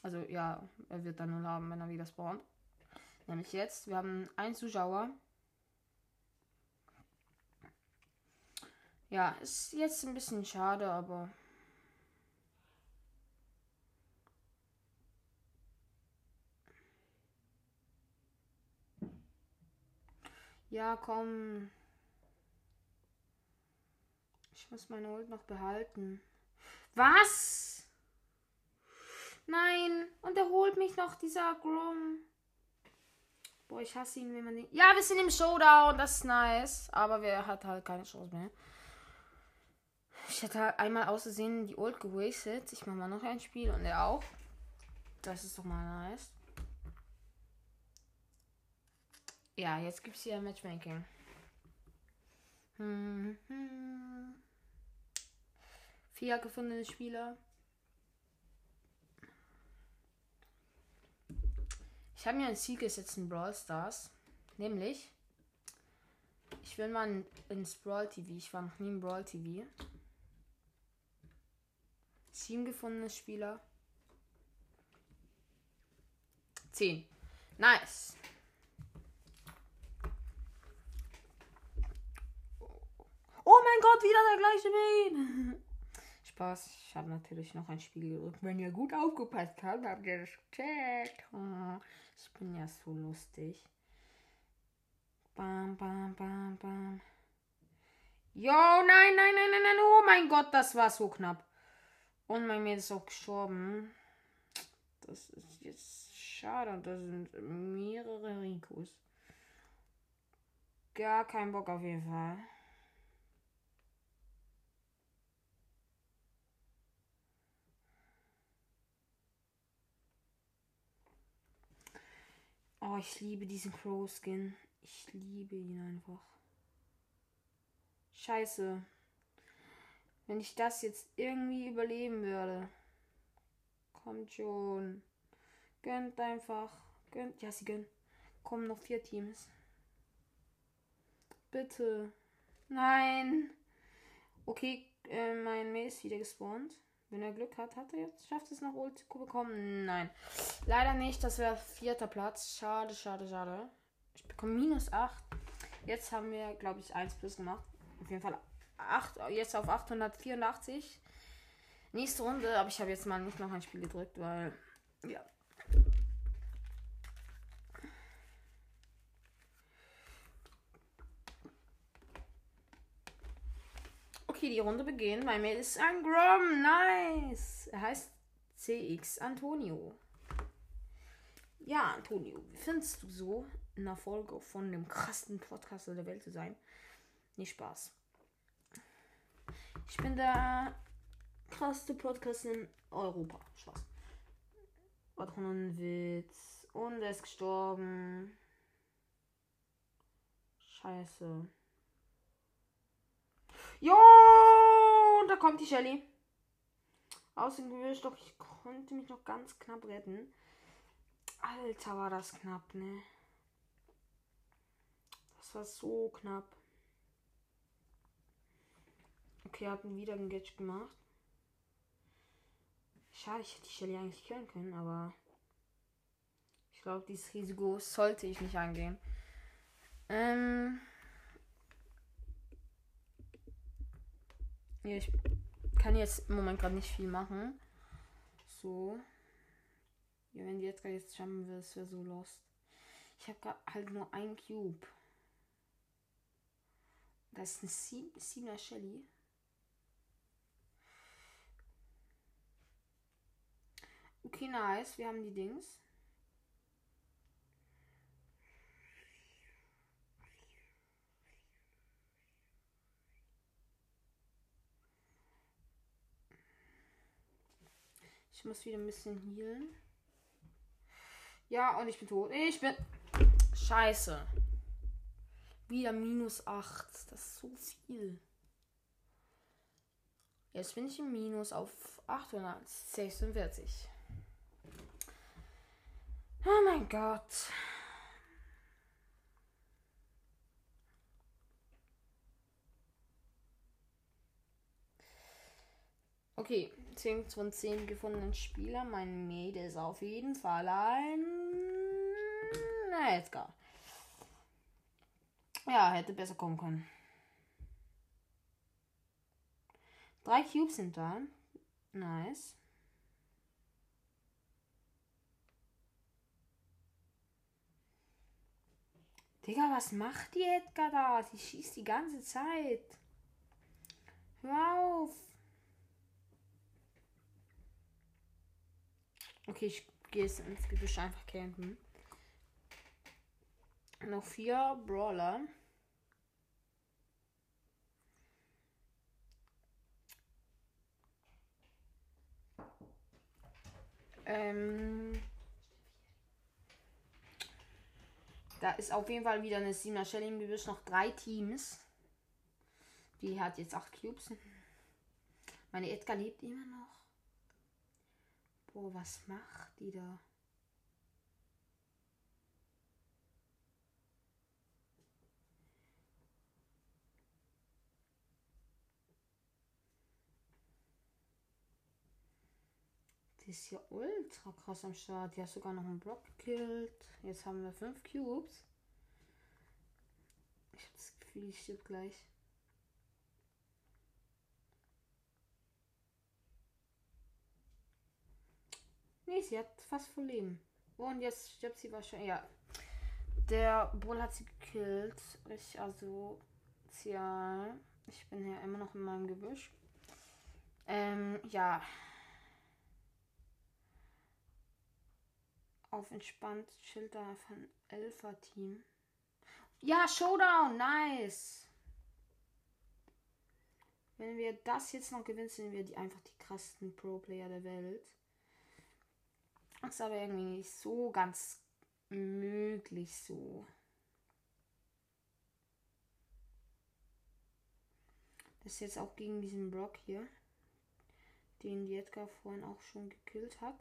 Speaker 1: Also ja, er wird dann null haben, wenn er wieder spawnt. Nämlich jetzt. Wir haben einen Zuschauer. Ja, ist jetzt ein bisschen schade, aber. Ja, komm. Ich muss meine Ult noch behalten. Was? Nein. Und er holt mich noch, dieser Grom. Boah, ich hasse ihn, wenn man den. Ja, wir sind im Showdown. Das ist nice. Aber wir hat halt keine Chance mehr. Ich hätte halt einmal außersehen die Ult gewastet. Ich mache mal noch ein Spiel und er auch. Das ist doch mal nice. Ja, jetzt gibt es hier Matchmaking. Hm, hm. Vier gefundene Spieler. Ich habe mir ein Ziel gesetzt in Brawl Stars. Nämlich, ich will mal ins Brawl TV. Ich war noch nie im Brawl TV. Sieben gefundene Spieler. Zehn. Nice. Oh mein Gott, wieder der gleiche Main. Spaß, ich habe natürlich noch ein Spiel gedrückt. Wenn ihr gut aufgepasst habt, habt ihr das gecheckt. Oh, ich bin ja so lustig. Bam, bam, bam, bam. Jo, nein, nein, nein, nein, nein. Oh mein Gott, das war so knapp. Und mein Mädel ist auch gestorben. Das ist jetzt schade. Und das sind mehrere Rikos. Gar kein Bock auf jeden Fall. Oh, ich liebe diesen Crow Skin. Ich liebe ihn einfach. Scheiße. Wenn ich das jetzt irgendwie überleben würde. Kommt schon. Gönnt einfach. Gönnt. Ja, sie gönnen. Kommen noch vier Teams. Bitte. Nein. Okay, äh, mein May ist wieder gespawnt. Wenn er Glück hat, hat er jetzt, schafft es noch Ult zu bekommen? Nein. Leider nicht. Das wäre vierter Platz. Schade, schade, schade. Ich bekomme minus 8. Jetzt haben wir, glaube ich, 1 plus gemacht. Auf jeden Fall 8, jetzt auf 884. Nächste Runde, aber ich habe jetzt mal nicht noch ein Spiel gedrückt, weil, ja. Okay, die Runde beginnt. Mein Mail ist ein Grom. Nice. Er heißt CX Antonio. Ja, Antonio, wie findest du so, in der Folge von dem krassen Podcaster der Welt zu sein? Nicht Spaß. Ich bin der krasseste Podcast in Europa. Spaß. War doch nur ein Witz. Und er ist gestorben. Scheiße. Jo, und da kommt die Shelly. Aus dem Gebüsch, doch ich konnte mich noch ganz knapp retten. Alter, war das knapp, ne? Das war so knapp. Okay, hatten wieder ein Gadget gemacht. Schade, ich hätte die Shelly eigentlich killen können, aber ich glaube, dieses Risiko sollte ich nicht angehen. Ähm. Ich kann jetzt im Moment gerade nicht viel machen. So. Ja, wenn die jetzt gerade jetzt jumpen will, das wäre so lost. Ich habe halt nur ein Cube. Das ist eine 7er Shelly. Okay, nice. Wir haben die Dings. Ich muss wieder ein bisschen healen. Ja, und ich bin tot. Ich bin. Scheiße. Wieder minus 8. Das ist so viel. Jetzt bin ich im Minus auf 846. Oh mein Gott. Okay, 10 von 10 gefundenen Spieler. Mein Mate ist auf jeden Fall ein. Na, Edgar. Ja, hätte besser kommen können. Drei Cubes sind da. Nice. Digga, was macht die Edgar da? Sie schießt die ganze Zeit. Hör auf. Okay, ich gehe jetzt ins Gebüsch einfach campen. Noch vier Brawler. Ähm, da ist auf jeden Fall wieder eine 7er Shelly im Gebüsch. Noch drei Teams. Die hat jetzt acht Cubes. Meine Edgar lebt immer noch. Boah, was macht die da? Die ist ja ultra krass am Start. Die hat sogar noch einen Block gekillt. Jetzt haben wir fünf Cubes. Ich habe das Gefühl, ich stirb gleich. Nee, sie hat fast voll Leben. Oh, und jetzt stirbt sie wahrscheinlich. Ja. Der Bull hat sie gekillt. Ich, also, ja. Ich bin ja immer noch in meinem Gebüsch. Ähm, ja. Auf entspannt da von Elfer Team. Ja, Showdown, nice. Wenn wir das jetzt noch gewinnen, sind wir die einfach die krassesten Pro-Player der Welt. Ist aber irgendwie nicht so ganz möglich so. Das ist jetzt auch gegen diesen Brock hier, den die Edgar vorhin auch schon gekillt hat.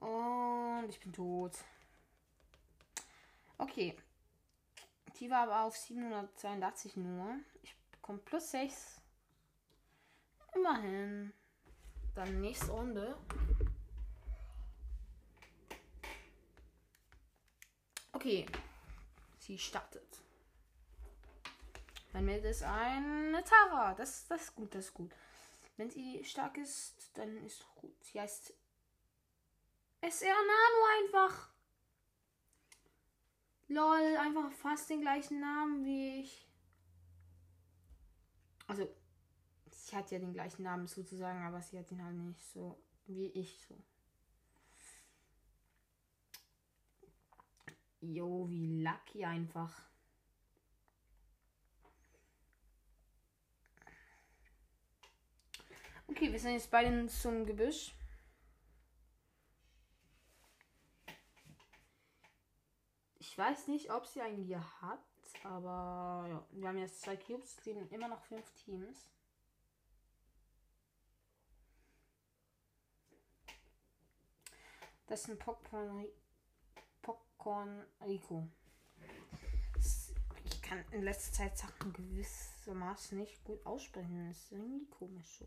Speaker 1: Und ich bin tot. Okay. Die war aber auf 782 nur. Ich bekomme plus 6. Immerhin. Dann nächste Runde. Okay. Sie startet. Mein Meld ist eine Tara. Das, das ist gut, das ist gut. Wenn sie stark ist, dann ist gut. Sie heißt SR Nano einfach. Lol, einfach fast den gleichen Namen wie ich. Also, sie hat ja den gleichen Namen sozusagen, aber sie hat ihn halt nicht so wie ich so. Jo, wie lucky einfach. Okay, wir sind jetzt beide zum Gebüsch. Ich weiß nicht, ob sie einen hier hat, aber ja, wir haben jetzt zwei Cubes, es leben immer noch fünf Teams. Das ist ein Popcorn, Popcorn Rico. Ich kann in letzter Zeit Sachen gewissermaßen nicht gut aussprechen. Das ist irgendwie komisch so.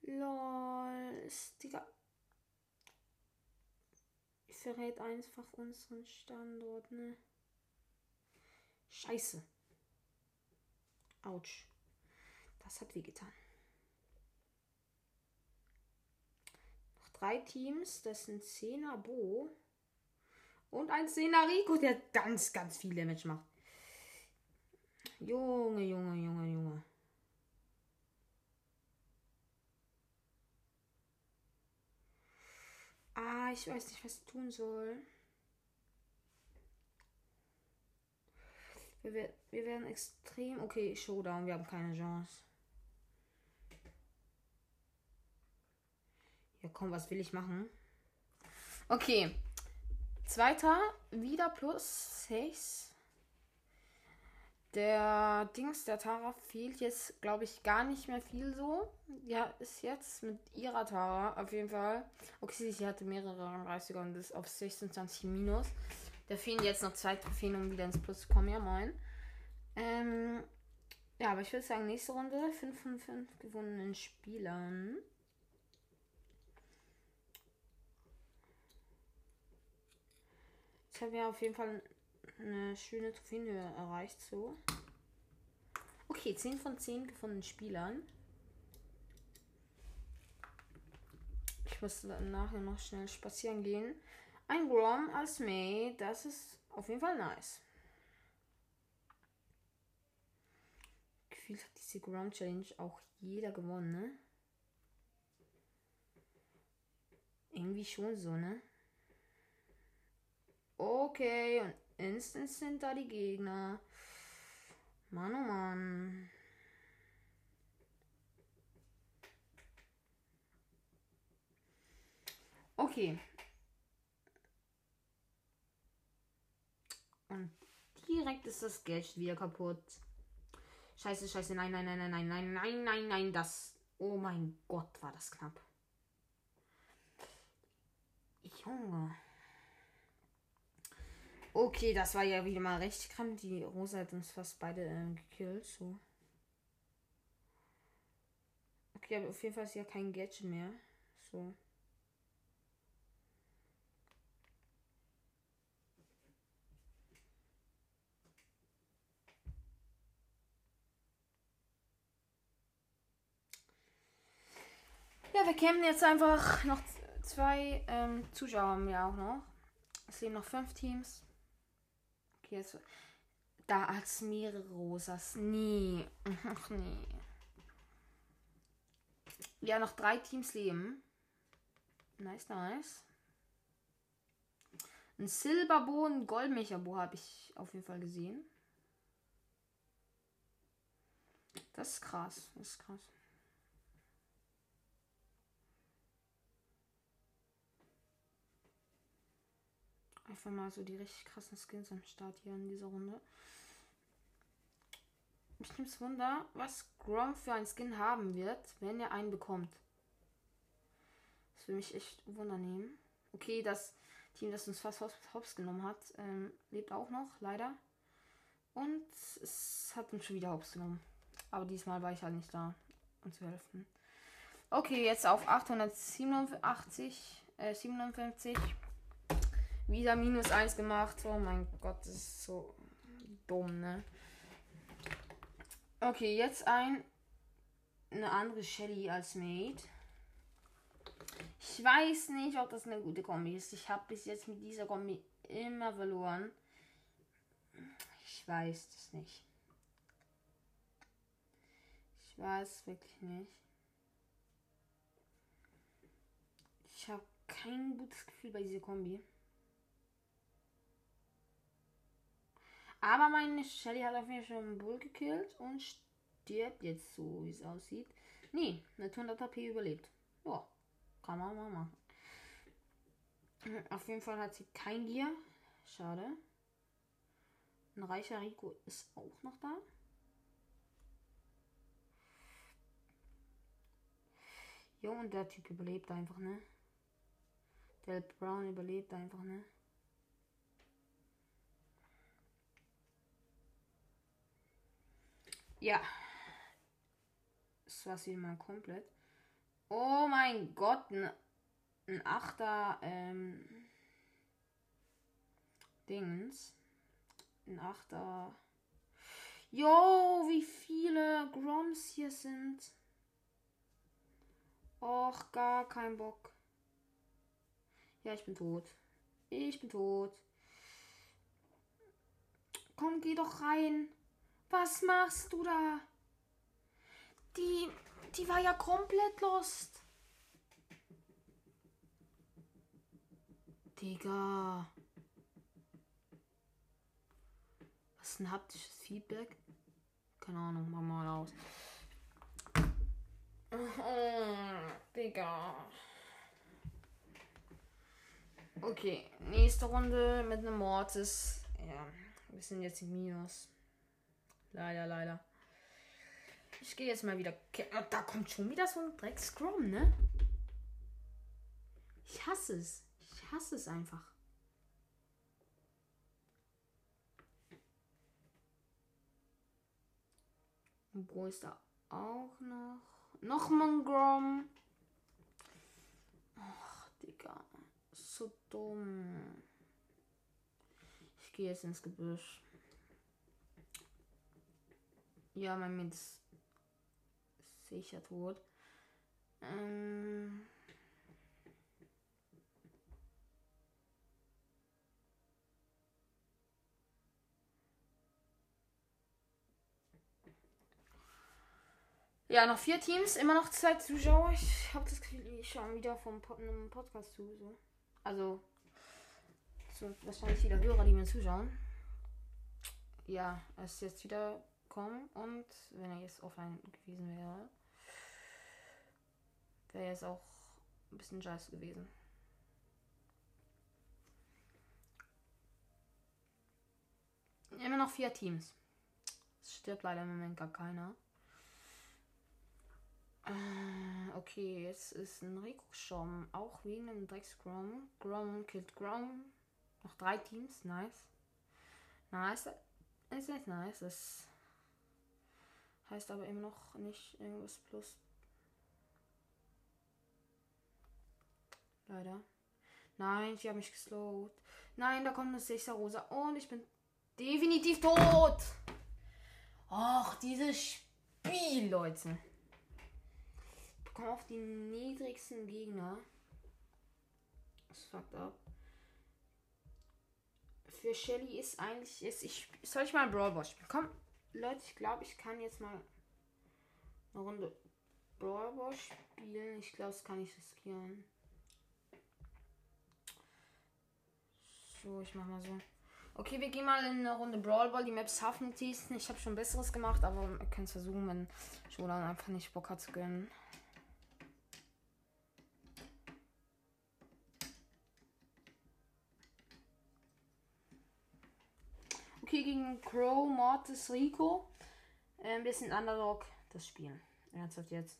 Speaker 1: Lol, Digga. Verrät einfach unseren Standort, ne? Scheiße. Autsch. Das hat wehgetan. Drei Teams. Das sind 10er Bo. Und ein 10er Rico, der ganz, ganz viel Damage macht. Junge, Junge, Junge, Junge. Ah, ich weiß nicht, was ich tun soll. Wir, wir werden extrem. Okay, Showdown, wir haben keine Chance. Ja, komm, was will ich machen? Okay. Zweiter, wieder plus 6. Der Dings, der Tara fehlt jetzt, glaube ich, gar nicht mehr viel so. Ja, ist jetzt mit ihrer Tara auf jeden Fall. Okay, sie hatte mehrere 30er und ist auf 26 minus. Da fehlen jetzt noch zwei Trophäen, um wieder ins Plus zu kommen. Ja, moin. Ähm, ja, aber ich würde sagen, nächste Runde 5 von 5 gewonnenen Spielern. Ich habe ja auf jeden Fall eine schöne Trophäenhöhe erreicht, so. Okay, 10 von 10 gefundenen Spielern. Ich muss nachher noch schnell spazieren gehen. Ein Grom als May, das ist auf jeden Fall nice. Gefühlt hat diese Grom Challenge auch jeder gewonnen, ne? Irgendwie schon so, ne? Okay, und instant sind da die Gegner. Mann, oh Mann. Okay. Und direkt ist das Geld wieder kaputt. Scheiße, scheiße, nein, nein, nein, nein, nein, nein, nein, nein, nein, das. Oh mein Gott, war das knapp. Junge. Okay, das war ja wieder mal recht krank. Die Rosa hat uns fast beide äh, gekillt. So. Okay, aber auf jeden Fall ist ja kein Gadget mehr. So. Ja, wir kämpfen jetzt einfach noch zwei ähm, Zuschauer haben wir auch noch. Es leben noch fünf Teams. Jetzt. Da als mehrere Rosas. Nee. Ach nee. Ja, noch drei Teams leben. Nice, nice. Ein Silberbo, ein Goldmecherbo habe ich auf jeden Fall gesehen. Das ist krass. Das ist krass. Einfach mal so die richtig krassen Skins am Start hier in dieser Runde. Mich nimmt's Wunder, was Grom für einen Skin haben wird, wenn er einen bekommt. Das würde mich echt wundernehmen. Okay, das Team, das uns fast hops genommen hat, ähm, lebt auch noch, leider. Und es hat uns schon wieder hops genommen. Aber diesmal war ich halt nicht da, um zu helfen. Okay, jetzt auf 887, äh, 57 wieder minus 1 gemacht. Oh mein Gott, das ist so dumm, ne? Okay, jetzt ein eine andere Shelly als Mate. Ich weiß nicht, ob das eine gute Kombi ist. Ich habe bis jetzt mit dieser Kombi immer verloren. Ich weiß es nicht. Ich weiß wirklich nicht. Ich habe kein gutes Gefühl bei dieser Kombi. Aber meine Shelly hat auf jeden Fall schon einen Bull gekillt und stirbt jetzt so, wie es aussieht. Nee, mit 100 HP überlebt. Ja, kann man mal machen. Auf jeden Fall hat sie kein Gear. Schade. Ein reicher Rico ist auch noch da. Jo, und der Typ überlebt einfach, ne? Der Brown überlebt einfach, ne? Ja. Das war's wieder mal komplett. Oh mein Gott, ein, ein Achter, ähm, Dings. Ein Achter. Jo, wie viele Groms hier sind. Och, gar kein Bock. Ja, ich bin tot. Ich bin tot. Komm, geh doch rein. Was machst du da? Die, die war ja komplett lost. Digga. Was ist ein haptisches Feedback? Keine Ahnung, mach mal aus. Digga. Okay, nächste Runde mit einem Mortis. Ja, wir sind jetzt im Minus. Leider, leider. Ich gehe jetzt mal wieder. Oh, da kommt schon wieder so ein Dreck-Scrum, ne? Ich hasse es. Ich hasse es einfach. Wo ist da auch noch? Ein Grom. Ach, Digga. So dumm. Ich gehe jetzt ins Gebüsch. Ja, mein Mint ist sicher tot. Ähm. Ja, noch vier Teams, immer noch zwei Zuschauer. Ich habe das Gefühl, ich schaue wieder vom Podcast zu. So. Also, so wahrscheinlich wieder Hörer, die mir zuschauen. Ja, es ist jetzt wieder kommen und wenn er jetzt offline gewesen wäre, wäre jetzt auch ein bisschen scheiße gewesen. Immer noch vier Teams. Es stirbt leider im Moment gar keiner. Äh, okay, jetzt ist ein Rico gestorben. Auch wegen dem Drecks Grom. Grom killt Grom. Noch drei Teams. Nice. Nice. Ist nicht nice. Das heißt aber immer noch nicht irgendwas plus. Leider. Nein, ich habe mich geslowt. Nein, da kommt eine 6 Rosa. Und ich bin definitiv tot. Ach, dieses Spiel, Leute auf die niedrigsten Gegner. Das fuckt ab. Für Shelly ist eigentlich ist ich soll ich mal Brawl Ball spielen? Komm, Leute, ich glaube, ich kann jetzt mal eine Runde Brawl spielen. Ich glaube, das kann ich riskieren. So, ich mach mal so. Okay, wir gehen mal in eine Runde Brawl Ball. Die Maps Hafen testen. Ich habe schon besseres gemacht, aber wir können es versuchen, wenn Jolan einfach nicht Bock hat zu gönnen. Okay, gegen Crow, Mortis, Rico. Äh, wir sind Underdog. Das Spiel. Ernsthaft jetzt.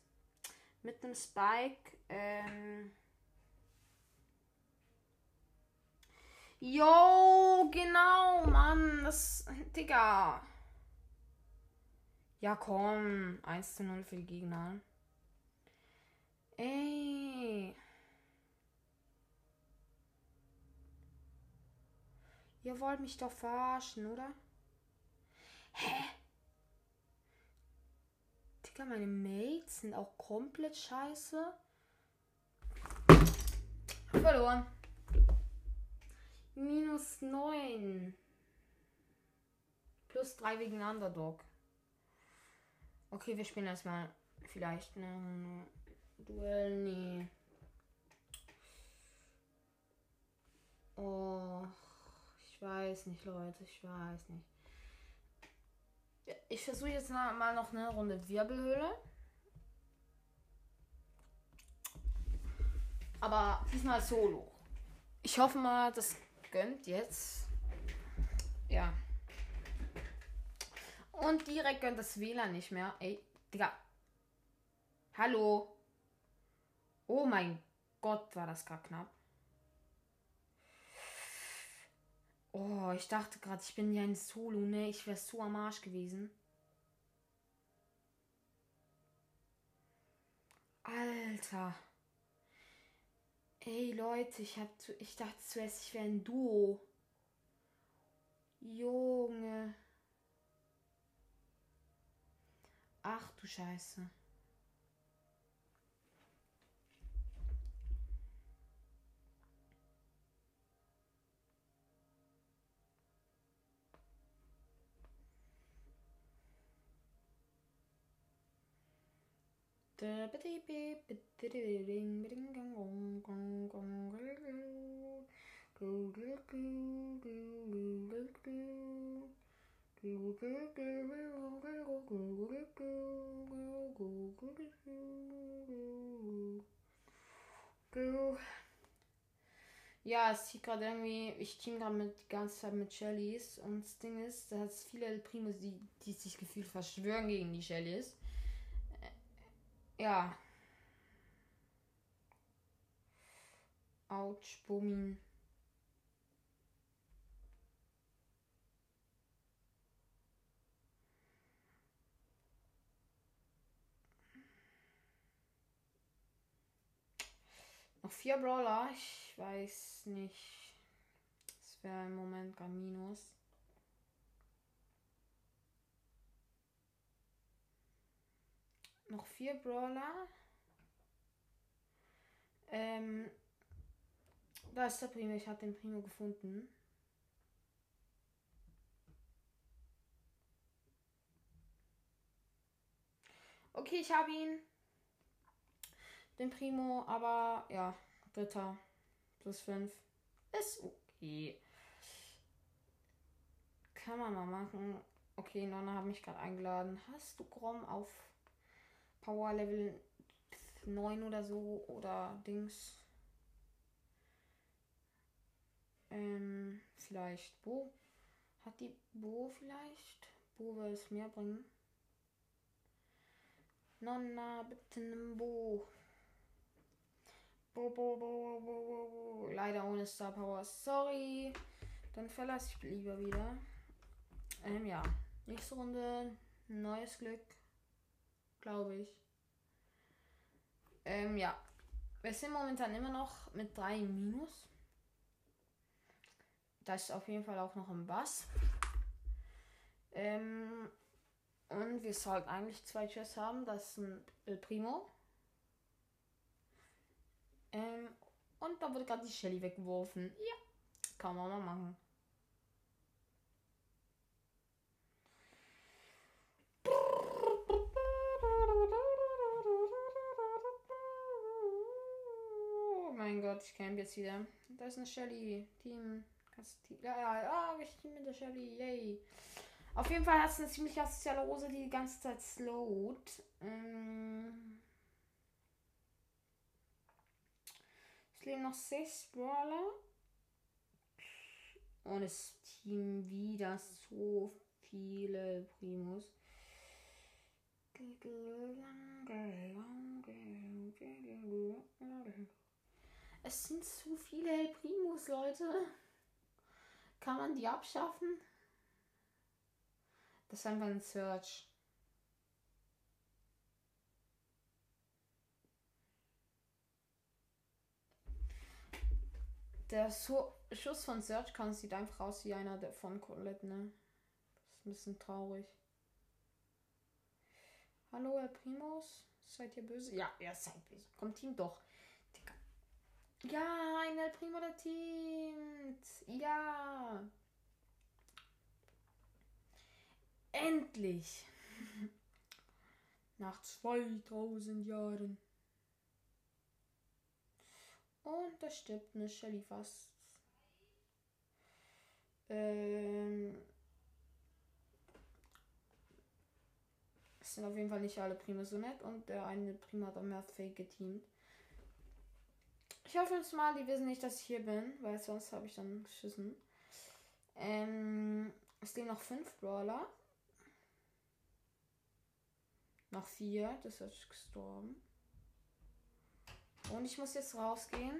Speaker 1: Mit dem Spike. Ähm. Jo, genau, Mann. Das. Digga. Ja, komm. 1 zu 0 für die Gegner. Ey. Ihr wollt mich doch verarschen, oder? Hä? Digga, meine Mates sind auch komplett scheiße. Verloren. Minus 9. Plus 3 wegen Underdog. Okay, wir spielen erstmal vielleicht eine Duell. Nee. Oh. Ich weiß nicht, Leute. Ich weiß nicht. Ich versuche jetzt mal noch eine Runde Wirbelhöhle. Aber diesmal solo. Ich hoffe mal, das gönnt jetzt. Ja. Und direkt gönnt das WLAN nicht mehr. Ey, Digga. Hallo. Oh mein Gott, war das gerade knapp. Oh, ich dachte gerade, ich bin ja ein Solo, ne? Ich wäre so am Arsch gewesen. Alter. Ey, Leute, ich, hab zu, ich dachte zuerst, ich wäre ein Duo. Junge. Ach du Scheiße. Ja, es sieht gerade irgendwie, ich team gerade mit die ganze Zeit mit Shellys und das Ding ist, da hat es viele Primus, die, die sich gefühlt verschwören gegen die Shellys. Ja. Autsch, Bummi. Noch vier Brawler, ich weiß nicht. Das wäre im Moment gar Minus. Noch vier Brawler. Ähm, da ist der Primo, ich habe den Primo gefunden. Okay, ich habe ihn. Den Primo, aber ja, dritter plus fünf ist okay. Kann man mal machen. Okay, Nonna hat mich gerade eingeladen. Hast du Grom auf Power Level 9 oder so oder Dings? Ähm, vielleicht Bo. Hat die Bo vielleicht? Bo will es mehr bringen. Nonna, bitte nimm Bo. Bo, bo, bo, bo, bo, bo. Leider ohne Star Power. Sorry. Dann verlasse ich lieber wieder. Ähm, ja. Nächste Runde. Neues Glück. Glaube ich. Ähm, ja. Wir sind momentan immer noch mit 3 Minus. Das ist auf jeden Fall auch noch ein Bass. Ähm, und wir sollten eigentlich zwei Chests haben. Das ist ein El Primo. Ähm, und da wurde gerade die Shelly weggeworfen. Ja, kann man mal machen. Mein Gott, ich camp jetzt wieder. Da ist eine Shelly. Team. Kannst Team. Ja, ja, ich team mit der Shelly. Yay. Auf jeden Fall hat es eine ziemlich asoziale Rose, die die ganze Zeit slowt. Ähm es leben noch sechs Brawler. Und es team wieder so viele Primus. Es sind zu viele El Primus, Leute. Kann man die abschaffen? Das ist einfach ein Search. Der so Schuss von Search kann sieht einfach aus wie einer der von Colette, ne? Das ist ein bisschen traurig. Hallo, Herr Primus? Seid ihr böse? Ja, ihr seid böse. Kommt ihm doch. Ja, ein El Primo der Team. Ja. Endlich. Nach 2000 Jahren. Und da stirbt eine Shelly fast. Ähm. Es sind auf jeden Fall nicht alle Prima so nett und der eine Prima hat am mehr Fake geteamt. Ich hoffe jetzt mal, die wissen nicht, dass ich hier bin, weil sonst habe ich dann geschissen. Ähm, es leben noch fünf Brawler. Noch vier, das ist gestorben. Und ich muss jetzt rausgehen.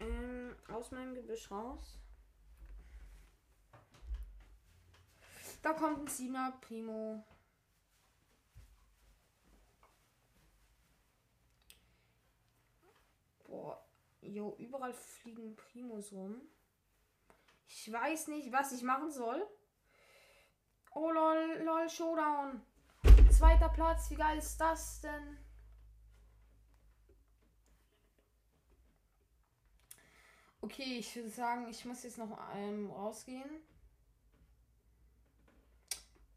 Speaker 1: Ähm, aus meinem Gebüsch raus. Da kommt ein Sina Primo. Boah, jo, überall fliegen Primos rum. Ich weiß nicht, was ich machen soll. Oh lol, lol, Showdown. Zweiter Platz, wie geil ist das denn? Okay, ich würde sagen, ich muss jetzt noch ähm, rausgehen.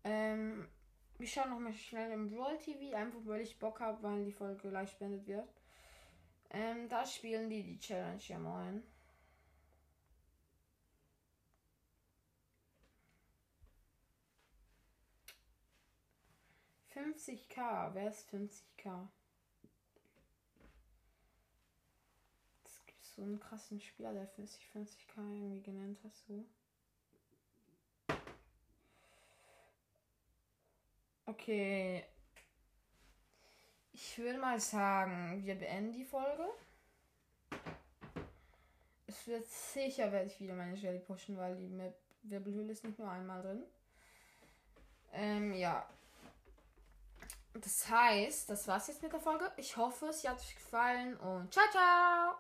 Speaker 1: Ähm, ich schaue noch mal schnell im Brawl TV, einfach weil ich Bock habe, weil die Folge gleich spendet wird. Ähm, da spielen die die Challenge ja moin. Fünfzig K, wer ist 50k? Das gibt's so einen krassen Spieler, der 50, 50k irgendwie genannt hast, so. Okay. Ich würde mal sagen, wir beenden die Folge. Es wird sicher, werde ich wieder meine Jelly pushen, weil die Map Wirbelhöhle ist nicht nur einmal drin. Ähm, ja. Das heißt, das war's jetzt mit der Folge. Ich hoffe, es hat euch gefallen und ciao, ciao!